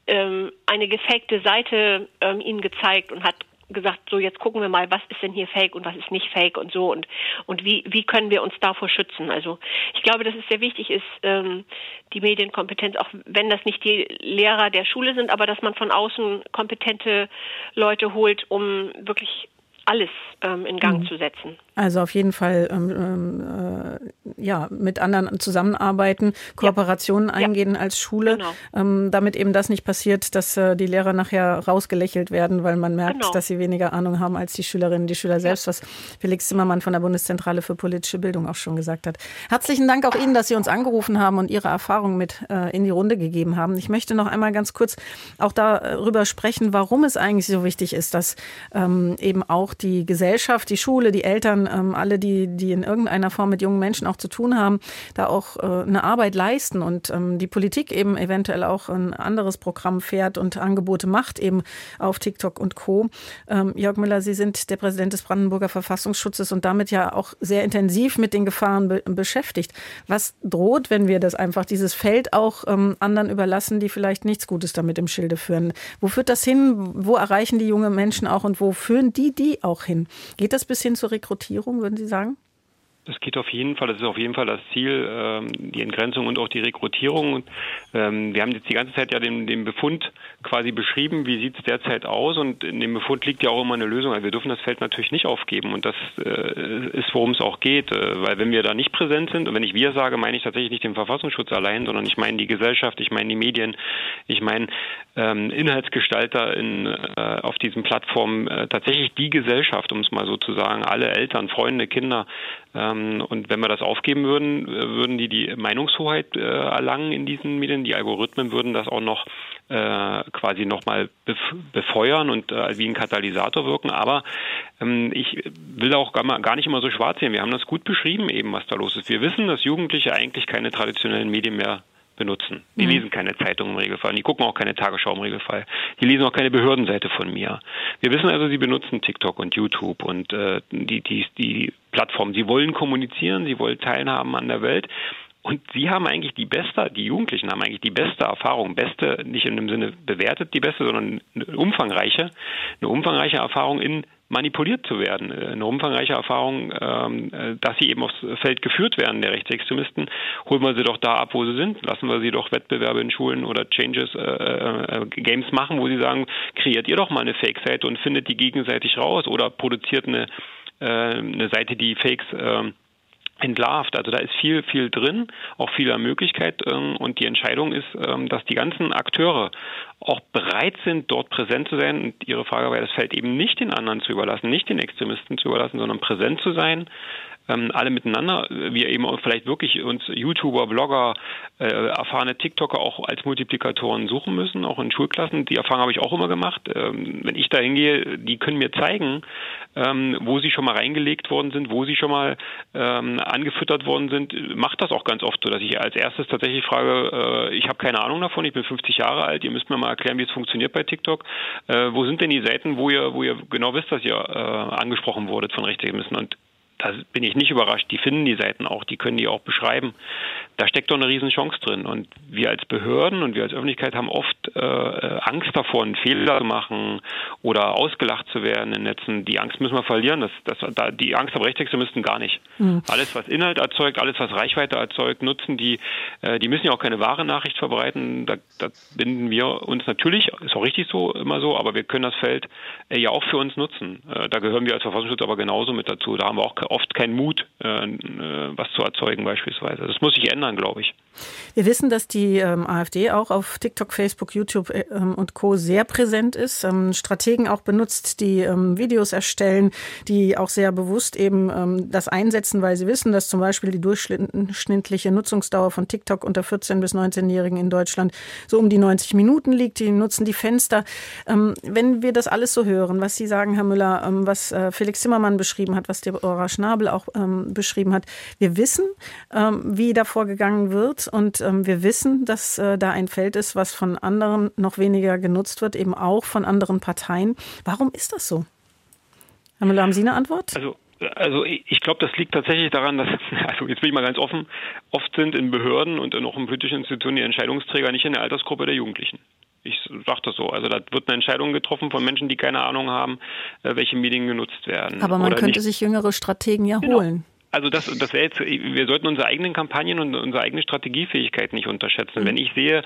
ähm, eine gefakte Seite ähm, ihnen gezeigt und hat gesagt, so jetzt gucken wir mal, was ist denn hier fake und was ist nicht fake und so und und wie wie können wir uns davor schützen? Also ich glaube, dass es sehr wichtig ist, ähm, die Medienkompetenz, auch wenn das nicht die Lehrer der Schule sind, aber dass man von außen kompetente Leute holt, um wirklich alles ähm, in Gang mhm. zu setzen. Also auf jeden Fall ähm, ähm, äh, ja mit anderen zusammenarbeiten, Kooperationen ja. eingehen ja. als Schule, genau. ähm, damit eben das nicht passiert, dass äh, die Lehrer nachher rausgelächelt werden, weil man merkt, genau. dass sie weniger Ahnung haben als die Schülerinnen, die Schüler selbst, was Felix Zimmermann von der Bundeszentrale für politische Bildung auch schon gesagt hat. Herzlichen Dank auch Ihnen, dass Sie uns angerufen haben und Ihre Erfahrungen mit äh, in die Runde gegeben haben. Ich möchte noch einmal ganz kurz auch darüber sprechen, warum es eigentlich so wichtig ist, dass ähm, eben auch die Gesellschaft, die Schule, die Eltern ähm, alle, die, die in irgendeiner Form mit jungen Menschen auch zu tun haben, da auch äh, eine Arbeit leisten und ähm, die Politik eben eventuell auch ein anderes Programm fährt und Angebote macht, eben auf TikTok und Co. Ähm, Jörg Müller, Sie sind der Präsident des Brandenburger Verfassungsschutzes und damit ja auch sehr intensiv mit den Gefahren be beschäftigt. Was droht, wenn wir das einfach, dieses Feld auch ähm, anderen überlassen, die vielleicht nichts Gutes damit im Schilde führen? Wo führt das hin? Wo erreichen die jungen Menschen auch und wo führen die die auch hin? Geht das bis hin zur Rekrutierung? Rekrutierung, würden Sie sagen? Das geht auf jeden Fall, das ist auf jeden Fall das Ziel, ähm, die Entgrenzung und auch die Rekrutierung. Ähm, wir haben jetzt die ganze Zeit ja den, den Befund quasi beschrieben, wie sieht es derzeit aus und in dem Befund liegt ja auch immer eine Lösung. Also wir dürfen das Feld natürlich nicht aufgeben und das äh, ist, worum es auch geht, äh, weil wenn wir da nicht präsent sind und wenn ich wir sage, meine ich tatsächlich nicht den Verfassungsschutz allein, sondern ich meine die Gesellschaft, ich meine die Medien, ich meine ähm, Inhaltsgestalter in, äh, auf diesen Plattformen, tatsächlich die Gesellschaft, um es mal so zu sagen, alle Eltern, Freunde, Kinder, ähm, und wenn wir das aufgeben würden, äh, würden die die Meinungshoheit äh, erlangen in diesen Medien. Die Algorithmen würden das auch noch äh, quasi nochmal befeuern und wie ein Katalysator wirken. Aber ähm, ich will auch gar nicht immer so schwarz sehen. Wir haben das gut beschrieben eben, was da los ist. Wir wissen, dass Jugendliche eigentlich keine traditionellen Medien mehr benutzen. Die mhm. lesen keine Zeitung im Regelfall. Die gucken auch keine Tagesschau im Regelfall. Die lesen auch keine Behördenseite von mir. Wir wissen also, sie benutzen TikTok und YouTube und äh, die, die, die Plattformen. Sie wollen kommunizieren, sie wollen teilhaben an der Welt. Und sie haben eigentlich die beste, die Jugendlichen haben eigentlich die beste Erfahrung, beste, nicht in dem Sinne bewertet die beste, sondern eine umfangreiche, eine umfangreiche Erfahrung in manipuliert zu werden. Äh, eine umfangreiche Erfahrung, ähm, äh, dass sie eben aufs Feld geführt werden, der Rechtsextremisten. Holen wir sie doch da ab, wo sie sind. Lassen wir sie doch Wettbewerbe in Schulen oder Changes, äh, äh, Games machen, wo sie sagen, kreiert ihr doch mal eine Fake-Seite und findet die gegenseitig raus oder produziert eine, äh, eine Seite, die Fakes äh, entlarvt. Also da ist viel, viel drin, auch viel Möglichkeit. Ähm, und die Entscheidung ist, ähm, dass die ganzen Akteure auch bereit sind, dort präsent zu sein. Und Ihre Frage war, das fällt eben nicht den anderen zu überlassen, nicht den Extremisten zu überlassen, sondern präsent zu sein, ähm, alle miteinander, wir eben auch vielleicht wirklich uns YouTuber, Blogger, äh, erfahrene TikToker auch als Multiplikatoren suchen müssen, auch in Schulklassen. Die Erfahrung habe ich auch immer gemacht. Ähm, wenn ich da hingehe, die können mir zeigen, ähm, wo sie schon mal reingelegt worden sind, wo sie schon mal ähm, angefüttert worden sind. Macht das auch ganz oft so, dass ich als erstes tatsächlich frage, äh, ich habe keine Ahnung davon, ich bin 50 Jahre alt, ihr müsst mir mal erklären, wie es funktioniert bei TikTok. Äh, wo sind denn die Seiten, wo ihr, wo ihr genau wisst, dass ihr äh, angesprochen wurdet von Rechtsextremisten? Und da bin ich nicht überrascht. Die finden die Seiten auch, die können die auch beschreiben. Da steckt doch eine Riesenchance drin. Und wir als Behörden und wir als Öffentlichkeit haben oft äh, Angst davor, einen Fehler zu machen oder ausgelacht zu werden in Netzen. Die Angst müssen wir verlieren. Das, das, da, die Angst haben Rechtsextremisten gar nicht. Mhm. Alles, was Inhalt erzeugt, alles, was Reichweite erzeugt, nutzen die. Äh, die müssen ja auch keine wahre Nachricht verbreiten. Da, da binden wir uns natürlich, ist auch richtig so, immer so, aber wir können das Feld äh, ja auch für uns nutzen. Äh, da gehören wir als Verfassungsschutz aber genauso mit dazu. Da haben wir auch oft keinen Mut, äh, äh, was zu erzeugen beispielsweise. Das muss sich ändern, glaube ich. Wir wissen, dass die ähm, AfD auch auf TikTok, Facebook, YouTube äh, ähm, und Co. sehr präsent ist. Ähm, Strategen auch benutzt, die ähm, Videos erstellen, die auch sehr bewusst eben ähm, das einsetzen, weil sie wissen, dass zum Beispiel die durchschnittliche Nutzungsdauer von TikTok unter 14- bis 19-Jährigen in Deutschland so um die 90 Minuten liegt. Die nutzen die Fenster. Ähm, wenn wir das alles so hören, was Sie sagen, Herr Müller, was äh, Felix Zimmermann beschrieben hat, was Deborah Schnabel auch beschrieben hat, wir wissen, wie da vorgegangen wird und ähm, wir wissen, dass äh, da ein Feld ist, was von anderen noch weniger genutzt wird, eben auch von anderen Parteien. Warum ist das so? Herr Müller, haben Sie eine Antwort? Also also ich glaube, das liegt tatsächlich daran, dass, [laughs] also jetzt bin ich mal ganz offen, oft sind in Behörden und auch in politischen Institutionen die Entscheidungsträger nicht in der Altersgruppe der Jugendlichen. Ich sage das so. Also da wird eine Entscheidung getroffen von Menschen, die keine Ahnung haben, äh, welche Medien genutzt werden. Aber man könnte nicht. sich jüngere Strategen ja genau. holen. Also das, das wäre jetzt, wir sollten unsere eigenen Kampagnen und unsere eigene Strategiefähigkeit nicht unterschätzen. Mhm. Wenn ich sehe,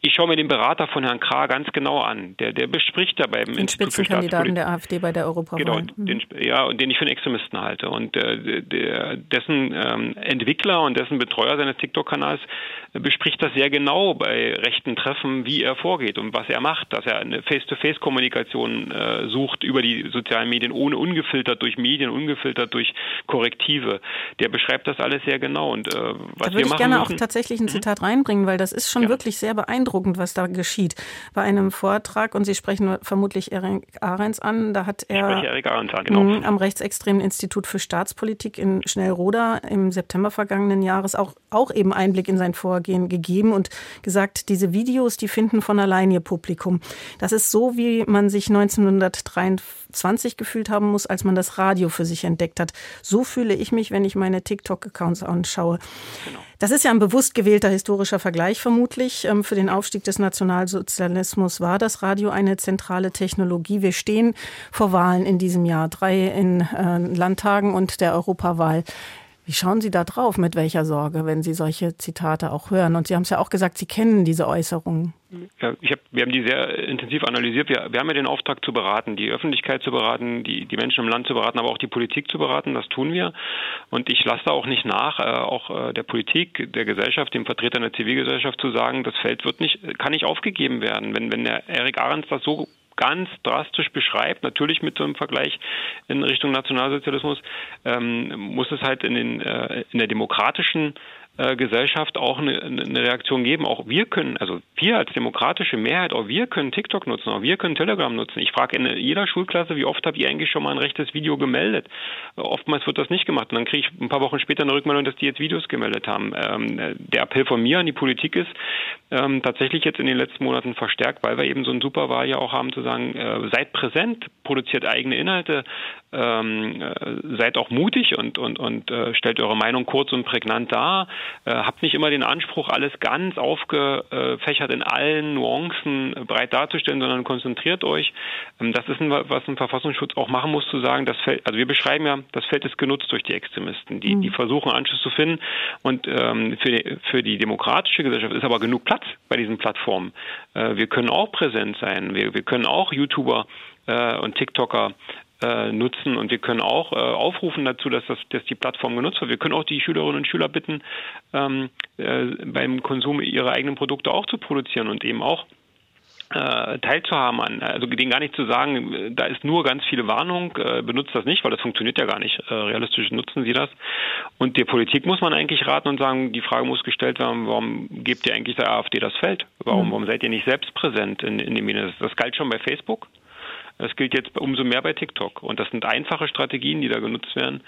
ich schaue mir den Berater von Herrn Krah ganz genau an. Der, der bespricht da beim den Spitzenkandidaten der AfD bei der Europawahl. Genau, mhm. den, ja, und den ich für einen Extremisten halte. Und äh, der, dessen ähm, Entwickler und dessen Betreuer seines TikTok-Kanals bespricht das sehr genau bei rechten Treffen, wie er vorgeht und was er macht, dass er eine Face-to-Face-Kommunikation äh, sucht über die sozialen Medien, ohne ungefiltert durch Medien, ungefiltert durch Korrektive. Der beschreibt das alles sehr genau. Und äh, was da würde ich gerne müssen, auch tatsächlich ein mhm. Zitat reinbringen, weil das ist schon ja. wirklich sehr beeindruckend, was da geschieht. Bei einem Vortrag, und Sie sprechen vermutlich Erik Ahrens an, da hat er an, genau. Am Rechtsextremen Institut für Staatspolitik in Schnellroda im September vergangenen Jahres auch, auch eben Einblick in sein Vorgehen Vorgehen gegeben und gesagt, diese Videos, die finden von allein ihr Publikum. Das ist so, wie man sich 1923 gefühlt haben muss, als man das Radio für sich entdeckt hat. So fühle ich mich, wenn ich meine TikTok-Accounts anschaue. Genau. Das ist ja ein bewusst gewählter historischer Vergleich vermutlich. Ähm, für den Aufstieg des Nationalsozialismus war das Radio eine zentrale Technologie. Wir stehen vor Wahlen in diesem Jahr, drei in äh, Landtagen und der Europawahl. Wie schauen Sie da drauf? Mit welcher Sorge, wenn Sie solche Zitate auch hören? Und Sie haben es ja auch gesagt, Sie kennen diese Äußerungen. Ja, ich hab, wir haben die sehr intensiv analysiert. Wir, wir haben ja den Auftrag zu beraten, die Öffentlichkeit zu beraten, die, die Menschen im Land zu beraten, aber auch die Politik zu beraten. Das tun wir. Und ich lasse da auch nicht nach, äh, auch äh, der Politik, der Gesellschaft, dem Vertretern der Zivilgesellschaft zu sagen, das Feld wird nicht, kann nicht aufgegeben werden. Wenn, wenn der Erik Ahrens das so ganz drastisch beschreibt, natürlich mit so einem Vergleich in Richtung Nationalsozialismus, ähm, muss es halt in, den, äh, in der demokratischen äh, Gesellschaft auch eine, eine, Reaktion geben. Auch wir können, also wir als demokratische Mehrheit, auch wir können TikTok nutzen, auch wir können Telegram nutzen. Ich frage in jeder Schulklasse, wie oft habt ihr eigentlich schon mal ein rechtes Video gemeldet? Oftmals wird das nicht gemacht. Und dann kriege ich ein paar Wochen später eine Rückmeldung, dass die jetzt Videos gemeldet haben. Ähm, der Appell von mir an die Politik ist, ähm, tatsächlich jetzt in den letzten Monaten verstärkt, weil wir eben so ein Superwahljahr auch haben, zu sagen, äh, seid präsent, produziert eigene Inhalte, ähm, äh, seid auch mutig und, und, und äh, stellt eure Meinung kurz und prägnant dar. Äh, habt nicht immer den Anspruch, alles ganz aufgefächert in allen Nuancen breit darzustellen, sondern konzentriert euch. Ähm, das ist ein, was ein Verfassungsschutz auch machen muss, zu sagen, das Feld, also wir beschreiben ja, das Feld ist genutzt durch die Extremisten, die, mhm. die versuchen Anschluss zu finden. Und ähm, für, die, für die demokratische Gesellschaft ist aber genug Platz bei diesen Plattformen. Äh, wir können auch präsent sein, wir, wir können auch YouTuber äh, und TikToker äh, nutzen und wir können auch äh, aufrufen dazu, dass, das, dass die Plattform genutzt wird. Wir können auch die Schülerinnen und Schüler bitten, ähm, äh, beim Konsum ihre eigenen Produkte auch zu produzieren und eben auch äh, teilzuhaben an, also denen gar nicht zu sagen, da ist nur ganz viele Warnung, äh, benutzt das nicht, weil das funktioniert ja gar nicht. Äh, realistisch nutzen sie das. Und der Politik muss man eigentlich raten und sagen, die Frage muss gestellt werden, warum gebt ihr eigentlich der AfD das Feld? Warum, mhm. warum seid ihr nicht selbst präsent in, in den Medien? Das, das galt schon bei Facebook. Das gilt jetzt umso mehr bei TikTok. Und das sind einfache Strategien, die da genutzt werden.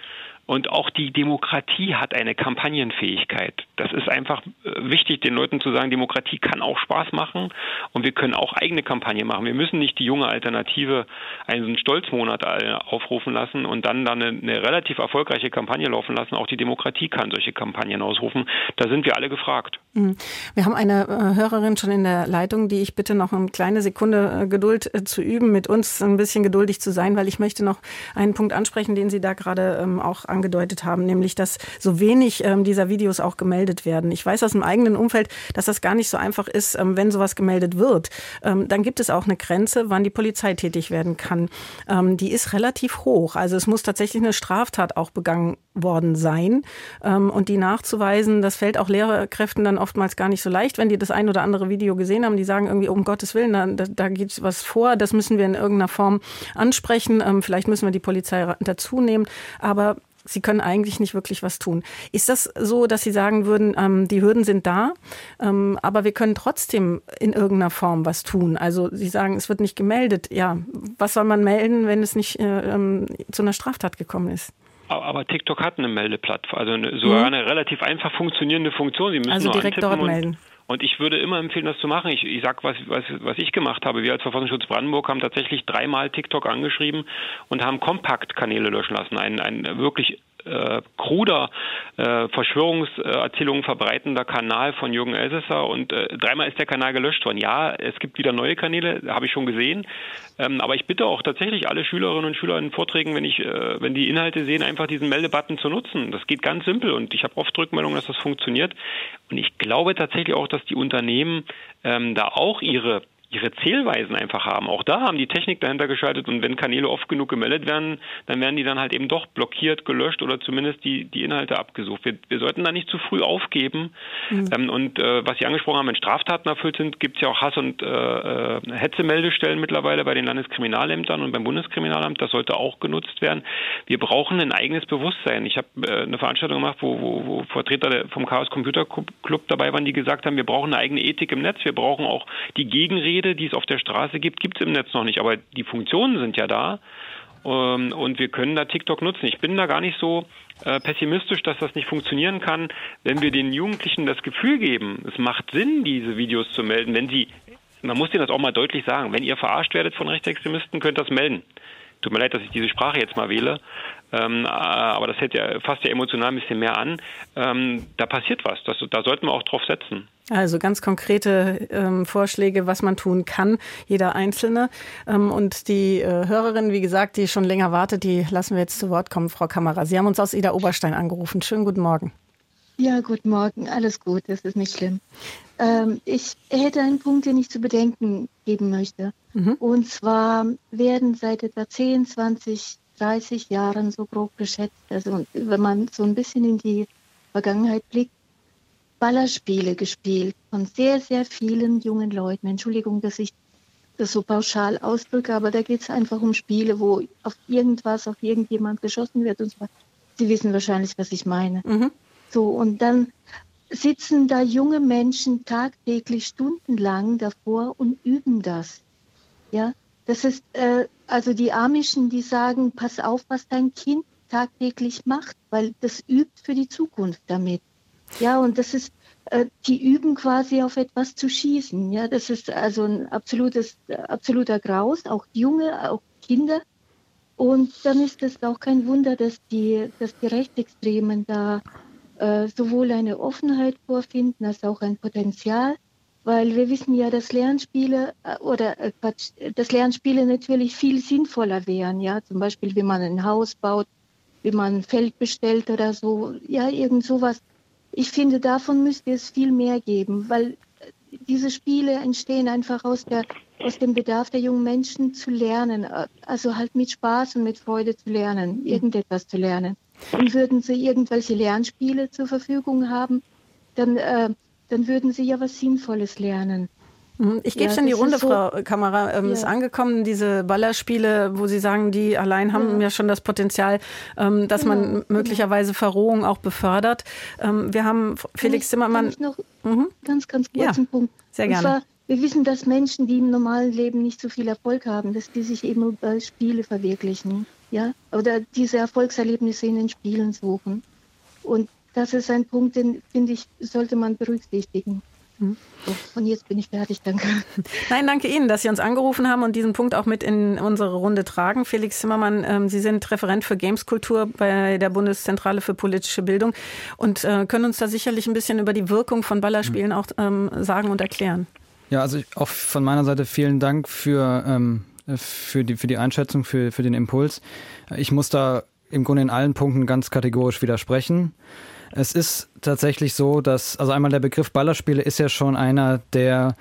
Und auch die Demokratie hat eine Kampagnenfähigkeit. Das ist einfach äh, wichtig, den Leuten zu sagen, Demokratie kann auch Spaß machen und wir können auch eigene Kampagnen machen. Wir müssen nicht die junge Alternative einen Stolzmonat aufrufen lassen und dann dann eine, eine relativ erfolgreiche Kampagne laufen lassen. Auch die Demokratie kann solche Kampagnen ausrufen. Da sind wir alle gefragt. Mhm. Wir haben eine äh, Hörerin schon in der Leitung, die ich bitte noch eine kleine Sekunde äh, Geduld zu üben, mit uns ein bisschen geduldig zu sein, weil ich möchte noch einen Punkt ansprechen, den Sie da gerade ähm, auch angesprochen angedeutet haben, nämlich dass so wenig ähm, dieser Videos auch gemeldet werden. Ich weiß aus dem eigenen Umfeld, dass das gar nicht so einfach ist, ähm, wenn sowas gemeldet wird. Ähm, dann gibt es auch eine Grenze, wann die Polizei tätig werden kann. Ähm, die ist relativ hoch. Also es muss tatsächlich eine Straftat auch begangen worden sein. Ähm, und die nachzuweisen, das fällt auch Lehrerkräften dann oftmals gar nicht so leicht, wenn die das ein oder andere Video gesehen haben. Die sagen irgendwie, um Gottes Willen, da, da, da geht was vor, das müssen wir in irgendeiner Form ansprechen. Ähm, vielleicht müssen wir die Polizei dazu nehmen. Aber Sie können eigentlich nicht wirklich was tun. Ist das so, dass Sie sagen würden, ähm, die Hürden sind da, ähm, aber wir können trotzdem in irgendeiner Form was tun? Also Sie sagen, es wird nicht gemeldet. Ja, was soll man melden, wenn es nicht äh, ähm, zu einer Straftat gekommen ist? Aber TikTok hat eine Meldeplattform, also eine, sogar mhm. eine relativ einfach funktionierende Funktion. Sie müssen also direkt dort melden. Und ich würde immer empfehlen, das zu machen. Ich, ich sage, was, was, was ich gemacht habe. Wir als Verfassungsschutz Brandenburg haben tatsächlich dreimal TikTok angeschrieben und haben Kompaktkanäle löschen lassen. Ein, ein wirklich äh, kruder äh, Verschwörungserzählungen verbreitender Kanal von Jürgen Elsässer und äh, dreimal ist der Kanal gelöscht worden. Ja, es gibt wieder neue Kanäle, habe ich schon gesehen. Ähm, aber ich bitte auch tatsächlich alle Schülerinnen und Schüler in Vorträgen, wenn ich, äh, wenn die Inhalte sehen, einfach diesen Meldebutton zu nutzen. Das geht ganz simpel und ich habe oft Rückmeldungen, dass das funktioniert. Und ich glaube tatsächlich auch, dass die Unternehmen ähm, da auch ihre ihre Zählweisen einfach haben. Auch da haben die Technik dahinter geschaltet und wenn Kanäle oft genug gemeldet werden, dann werden die dann halt eben doch blockiert, gelöscht oder zumindest die, die Inhalte abgesucht. Wir, wir sollten da nicht zu früh aufgeben. Mhm. Ähm, und äh, was Sie angesprochen haben, wenn Straftaten erfüllt sind, gibt es ja auch Hass- und äh, äh, Hetzemeldestellen mittlerweile bei den Landeskriminalämtern und beim Bundeskriminalamt. Das sollte auch genutzt werden. Wir brauchen ein eigenes Bewusstsein. Ich habe äh, eine Veranstaltung gemacht, wo, wo, wo Vertreter vom Chaos Computer Club dabei waren, die gesagt haben, wir brauchen eine eigene Ethik im Netz. Wir brauchen auch die Gegenrede Rede, die es auf der Straße gibt, gibt es im Netz noch nicht. Aber die Funktionen sind ja da. Ähm, und wir können da TikTok nutzen. Ich bin da gar nicht so äh, pessimistisch, dass das nicht funktionieren kann, wenn wir den Jugendlichen das Gefühl geben, es macht Sinn, diese Videos zu melden, wenn sie, man muss denen das auch mal deutlich sagen, wenn ihr verarscht werdet von Rechtsextremisten, könnt ihr das melden. Tut mir leid, dass ich diese Sprache jetzt mal wähle, ähm, aber das hält ja, fasst ja emotional ein bisschen mehr an. Ähm, da passiert was, das, da sollten wir auch drauf setzen. Also ganz konkrete ähm, Vorschläge, was man tun kann, jeder Einzelne. Ähm, und die äh, Hörerin, wie gesagt, die schon länger wartet, die lassen wir jetzt zu Wort kommen, Frau Kammerer. Sie haben uns aus Ida Oberstein angerufen. Schönen guten Morgen. Ja, guten Morgen. Alles gut, das ist nicht schlimm. Ähm, ich hätte einen Punkt, den ich zu bedenken geben möchte. Mhm. Und zwar werden seit etwa 10, 20, 30 Jahren so grob geschätzt, also wenn man so ein bisschen in die Vergangenheit blickt, Ballerspiele gespielt von sehr, sehr vielen jungen Leuten. Entschuldigung, dass ich das so pauschal ausdrücke, aber da geht es einfach um Spiele, wo auf irgendwas, auf irgendjemand geschossen wird und zwar, Sie wissen wahrscheinlich, was ich meine. Mhm. So, und dann sitzen da junge Menschen tagtäglich stundenlang davor und üben das. Ja, das ist, äh, also die Amischen, die sagen, pass auf, was dein Kind tagtäglich macht, weil das übt für die Zukunft damit. Ja, und das ist, äh, die üben quasi auf etwas zu schießen. Ja, das ist also ein absolutes, absoluter Graus, auch junge, auch Kinder. Und dann ist es auch kein Wunder, dass die, dass die Rechtsextremen da äh, sowohl eine Offenheit vorfinden als auch ein Potenzial, weil wir wissen ja, dass Lernspiele äh, oder äh, dass Lernspiele natürlich viel sinnvoller wären, ja, zum Beispiel, wie man ein Haus baut, wie man ein Feld bestellt oder so, ja, irgend sowas. Ich finde, davon müsste es viel mehr geben, weil diese Spiele entstehen einfach aus, der, aus dem Bedarf der jungen Menschen zu lernen, also halt mit Spaß und mit Freude zu lernen, irgendetwas zu lernen. Und würden sie irgendwelche Lernspiele zur Verfügung haben, dann, äh, dann würden sie ja was Sinnvolles lernen. Mhm. Ich gebe es ja, in die Runde, so, Frau Kamera. Ähm, ja. Ist angekommen, diese Ballerspiele, wo Sie sagen, die allein haben ja, ja schon das Potenzial, ähm, dass genau, man möglicherweise Verrohung auch befördert. Ähm, wir haben Felix ich, Zimmermann. Kann ich noch mhm. ganz, ganz kurzen Punkt. Sehr gerne. Zwar, wir wissen, dass Menschen, die im normalen Leben nicht so viel Erfolg haben, dass die sich eben über Spiele verwirklichen. Ja? Oder diese Erfolgserlebnisse in den Spielen suchen. Und das ist ein Punkt, den, finde ich, sollte man berücksichtigen. Mhm. So, und jetzt bin ich fertig, danke. [laughs] Nein, danke Ihnen, dass Sie uns angerufen haben und diesen Punkt auch mit in unsere Runde tragen. Felix Zimmermann, ähm, Sie sind Referent für Gameskultur bei der Bundeszentrale für politische Bildung und äh, können uns da sicherlich ein bisschen über die Wirkung von Ballerspielen mhm. auch ähm, sagen und erklären. Ja, also auch von meiner Seite vielen Dank für, ähm, für, die, für die Einschätzung, für, für den Impuls. Ich muss da im Grunde in allen Punkten ganz kategorisch widersprechen. Es ist tatsächlich so, dass, also einmal der Begriff Ballerspiele ist ja schon einer, der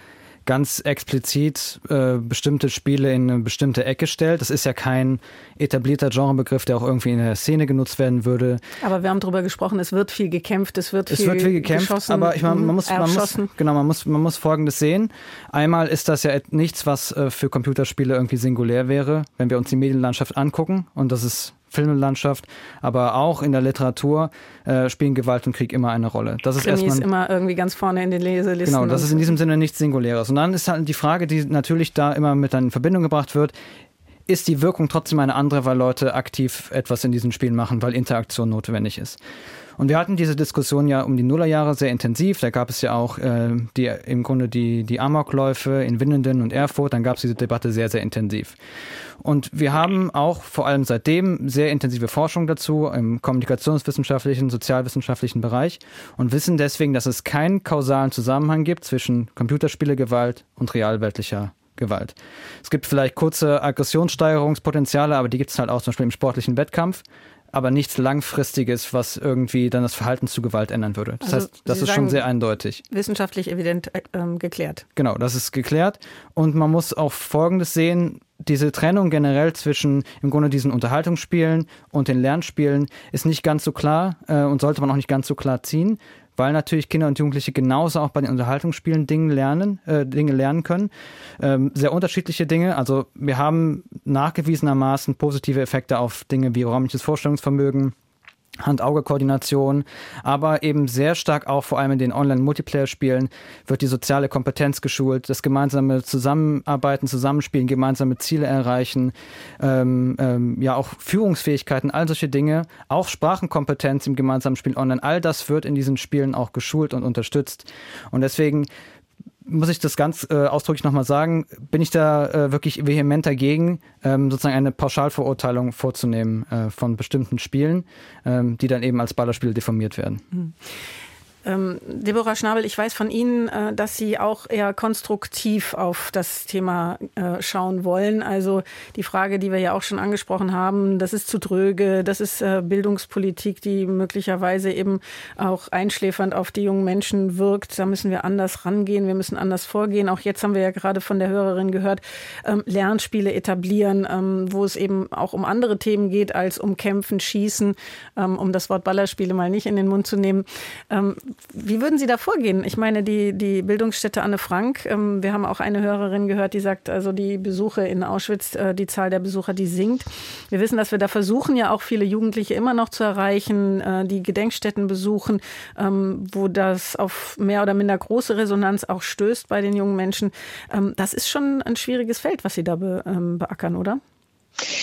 ganz explizit äh, bestimmte Spiele in eine bestimmte Ecke stellt. Das ist ja kein etablierter Genrebegriff, der auch irgendwie in der Szene genutzt werden würde. Aber wir haben darüber gesprochen, es wird viel gekämpft, es wird es viel wird viel gekämpft, geschossen, aber ich meine, man muss, man muss genau, man muss man muss folgendes sehen. Einmal ist das ja nichts, was äh, für Computerspiele irgendwie singulär wäre, wenn wir uns die Medienlandschaft angucken und das ist Filmlandschaft, aber auch in der Literatur äh, spielen Gewalt und Krieg immer eine Rolle. Das ist Krimis erstmal immer irgendwie ganz vorne in den Leselisten. Genau, das ist in diesem Sinne nichts Singuläres. Und dann ist halt die Frage, die natürlich da immer mit in Verbindung gebracht wird, ist die Wirkung trotzdem eine andere, weil Leute aktiv etwas in diesen Spielen machen, weil Interaktion notwendig ist. Und wir hatten diese Diskussion ja um die Nullerjahre sehr intensiv. Da gab es ja auch äh, die, im Grunde die, die Amokläufe in Winnenden und Erfurt. Dann gab es diese Debatte sehr, sehr intensiv. Und wir haben auch vor allem seitdem sehr intensive Forschung dazu im kommunikationswissenschaftlichen, sozialwissenschaftlichen Bereich und wissen deswegen, dass es keinen kausalen Zusammenhang gibt zwischen Computerspielegewalt und realweltlicher Gewalt. Es gibt vielleicht kurze Aggressionssteigerungspotenziale, aber die gibt es halt auch zum Beispiel im sportlichen Wettkampf aber nichts Langfristiges, was irgendwie dann das Verhalten zu Gewalt ändern würde. Das also heißt, das Sie ist schon sehr eindeutig. Wissenschaftlich evident äh, ähm, geklärt. Genau, das ist geklärt. Und man muss auch Folgendes sehen, diese Trennung generell zwischen im Grunde diesen Unterhaltungsspielen und den Lernspielen ist nicht ganz so klar äh, und sollte man auch nicht ganz so klar ziehen, weil natürlich Kinder und Jugendliche genauso auch bei den Unterhaltungsspielen Dinge lernen, äh, Dinge lernen können. Ähm, sehr unterschiedliche Dinge. Also wir haben nachgewiesenermaßen positive Effekte auf Dinge wie räumliches Vorstellungsvermögen, Hand-Auge-Koordination, aber eben sehr stark auch vor allem in den Online-Multiplayer-Spielen wird die soziale Kompetenz geschult, das gemeinsame Zusammenarbeiten, Zusammenspielen, gemeinsame Ziele erreichen, ähm, ähm, ja auch Führungsfähigkeiten, all solche Dinge, auch Sprachenkompetenz im gemeinsamen Spiel online, all das wird in diesen Spielen auch geschult und unterstützt. Und deswegen muss ich das ganz äh, ausdrücklich nochmal sagen, bin ich da äh, wirklich vehement dagegen, ähm, sozusagen eine Pauschalverurteilung vorzunehmen äh, von bestimmten Spielen, ähm, die dann eben als Ballerspiele deformiert werden. Mhm. Ähm, Deborah Schnabel, ich weiß von Ihnen, äh, dass Sie auch eher konstruktiv auf das Thema äh, schauen wollen. Also die Frage, die wir ja auch schon angesprochen haben, das ist zu dröge, das ist äh, Bildungspolitik, die möglicherweise eben auch einschläfernd auf die jungen Menschen wirkt. Da müssen wir anders rangehen, wir müssen anders vorgehen. Auch jetzt haben wir ja gerade von der Hörerin gehört, ähm, Lernspiele etablieren, ähm, wo es eben auch um andere Themen geht als um Kämpfen, Schießen, um das Wort Ballerspiele mal nicht in den Mund zu nehmen wie würden Sie da vorgehen? Ich meine, die, die Bildungsstätte Anne Frank, ähm, wir haben auch eine Hörerin gehört, die sagt, also die Besuche in Auschwitz, äh, die Zahl der Besucher, die sinkt. Wir wissen, dass wir da versuchen, ja auch viele Jugendliche immer noch zu erreichen, äh, die Gedenkstätten besuchen, ähm, wo das auf mehr oder minder große Resonanz auch stößt bei den jungen Menschen. Ähm, das ist schon ein schwieriges Feld, was Sie da be, ähm, beackern, oder?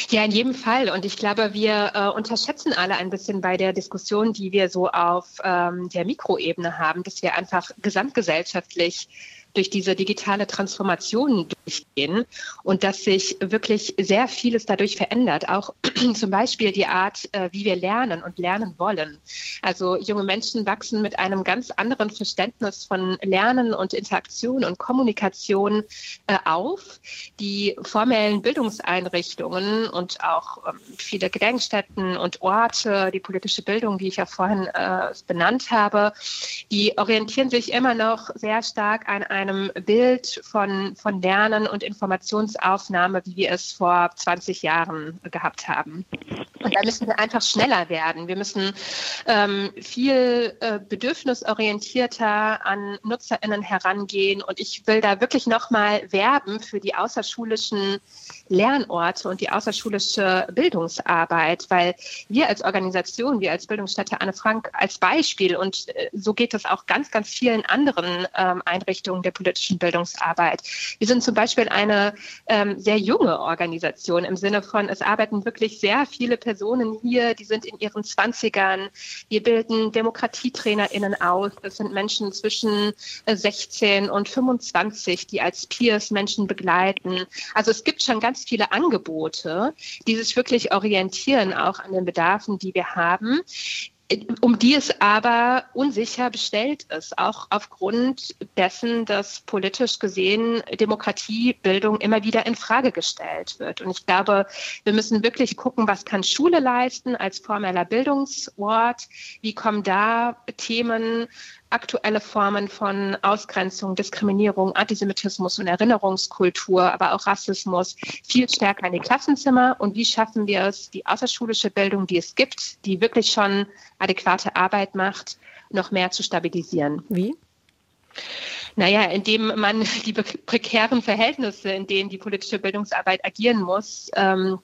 Ja, in jedem Fall. Und ich glaube, wir äh, unterschätzen alle ein bisschen bei der Diskussion, die wir so auf ähm, der Mikroebene haben, dass wir einfach gesamtgesellschaftlich durch diese digitale Transformation durchgehen und dass sich wirklich sehr vieles dadurch verändert. Auch [clears throat] zum Beispiel die Art, äh, wie wir lernen und lernen wollen. Also junge Menschen wachsen mit einem ganz anderen Verständnis von Lernen und Interaktion und Kommunikation äh, auf. Die formellen Bildungseinrichtungen und auch ähm, viele Gedenkstätten und Orte, die politische Bildung, wie ich ja vorhin äh, benannt habe, die orientieren sich immer noch sehr stark an einem einem Bild von, von Lernen und Informationsaufnahme, wie wir es vor 20 Jahren gehabt haben. Und da müssen wir einfach schneller werden. Wir müssen ähm, viel äh, bedürfnisorientierter an NutzerInnen herangehen. Und ich will da wirklich nochmal werben für die außerschulischen Lernorte und die außerschulische Bildungsarbeit, weil wir als Organisation, wir als Bildungsstätte Anne Frank als Beispiel und äh, so geht es auch ganz, ganz vielen anderen ähm, Einrichtungen der politischen Bildungsarbeit. Wir sind zum Beispiel eine ähm, sehr junge Organisation im Sinne von, es arbeiten wirklich sehr viele Personen hier, die sind in ihren Zwanzigern. Wir bilden DemokratietrainerInnen aus. Das sind Menschen zwischen 16 äh, und 25, die als Peers Menschen begleiten. Also es gibt schon ganz viele Angebote, die sich wirklich orientieren auch an den Bedarfen, die wir haben um die es aber unsicher bestellt ist, auch aufgrund dessen, dass politisch gesehen Demokratiebildung immer wieder in Frage gestellt wird. Und ich glaube, wir müssen wirklich gucken, was kann Schule leisten als formeller Bildungsort? Wie kommen da Themen aktuelle Formen von Ausgrenzung, Diskriminierung, Antisemitismus und Erinnerungskultur, aber auch Rassismus viel stärker in die Klassenzimmer und wie schaffen wir es, die außerschulische Bildung, die es gibt, die wirklich schon adäquate Arbeit macht, noch mehr zu stabilisieren. Wie? Naja, indem man die prekären Verhältnisse, in denen die politische Bildungsarbeit agieren muss, ähm,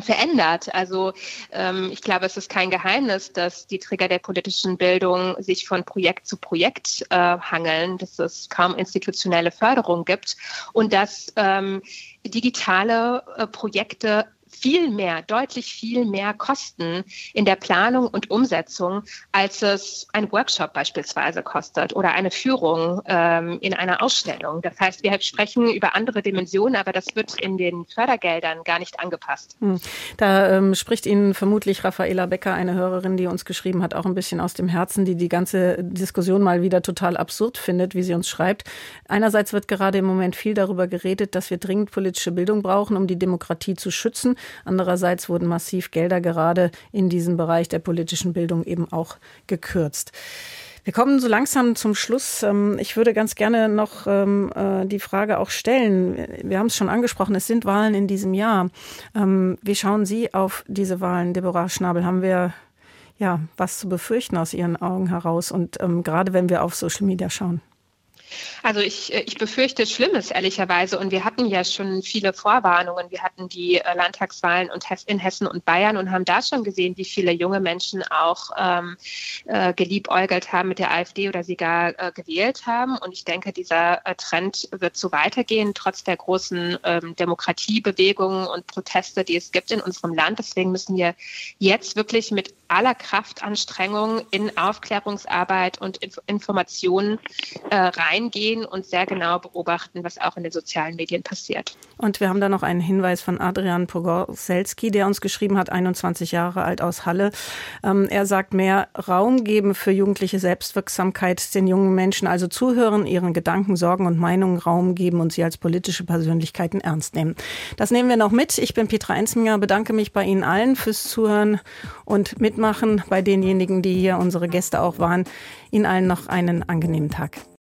verändert. Also ähm, ich glaube, es ist kein Geheimnis, dass die Träger der politischen Bildung sich von Projekt zu Projekt äh, hangeln, dass es kaum institutionelle Förderung gibt und dass ähm, digitale äh, Projekte viel mehr, deutlich viel mehr kosten in der Planung und Umsetzung, als es ein Workshop beispielsweise kostet oder eine Führung ähm, in einer Ausstellung. Das heißt, wir sprechen über andere Dimensionen, aber das wird in den Fördergeldern gar nicht angepasst. Hm. Da ähm, spricht Ihnen vermutlich Raffaela Becker, eine Hörerin, die uns geschrieben hat, auch ein bisschen aus dem Herzen, die die ganze Diskussion mal wieder total absurd findet, wie sie uns schreibt. Einerseits wird gerade im Moment viel darüber geredet, dass wir dringend politische Bildung brauchen, um die Demokratie zu schützen. Andererseits wurden massiv Gelder gerade in diesem Bereich der politischen Bildung eben auch gekürzt. Wir kommen so langsam zum Schluss. Ähm, ich würde ganz gerne noch ähm, äh, die Frage auch stellen. Wir haben es schon angesprochen, es sind Wahlen in diesem Jahr. Ähm, wie schauen Sie auf diese Wahlen, Deborah Schnabel? Haben wir ja was zu befürchten aus Ihren Augen heraus? Und gerade wenn wir auf Social Media schauen. Also ich, äh, ich befürchte Schlimmes, ehrlicherweise. Und wir hatten ja schon viele Vorwarnungen. Wir hatten die äh, Landtagswahlen in Hessen und Bayern und haben da schon gesehen, wie viele junge Menschen auch ähm, äh, geliebäugelt haben mit der AfD oder sie gar äh, gewählt haben. Und ich denke, dieser Trend wird so weitergehen, trotz der großen ähm, Demokratiebewegungen und Proteste, die es gibt in unserem Land. Deswegen müssen wir jetzt wirklich mit aller Kraftanstrengung in Aufklärungsarbeit und Inf Informationen äh, reingehen und sehr genau beobachten, was auch in den sozialen Medien passiert. Und wir haben da noch einen Hinweis von Adrian Pogorzelski, der uns geschrieben hat, 21 Jahre alt aus Halle. Ähm, er sagt, mehr Raum geben für jugendliche Selbstwirksamkeit, den jungen Menschen also zuhören, ihren Gedanken, Sorgen und Meinungen Raum geben und sie als politische Persönlichkeiten ernst nehmen. Das nehmen wir noch mit. Ich bin Petra Ensminger, bedanke mich bei Ihnen allen fürs Zuhören und mit mitmachen, bei denjenigen, die hier unsere Gäste auch waren. Ihnen allen noch einen angenehmen Tag.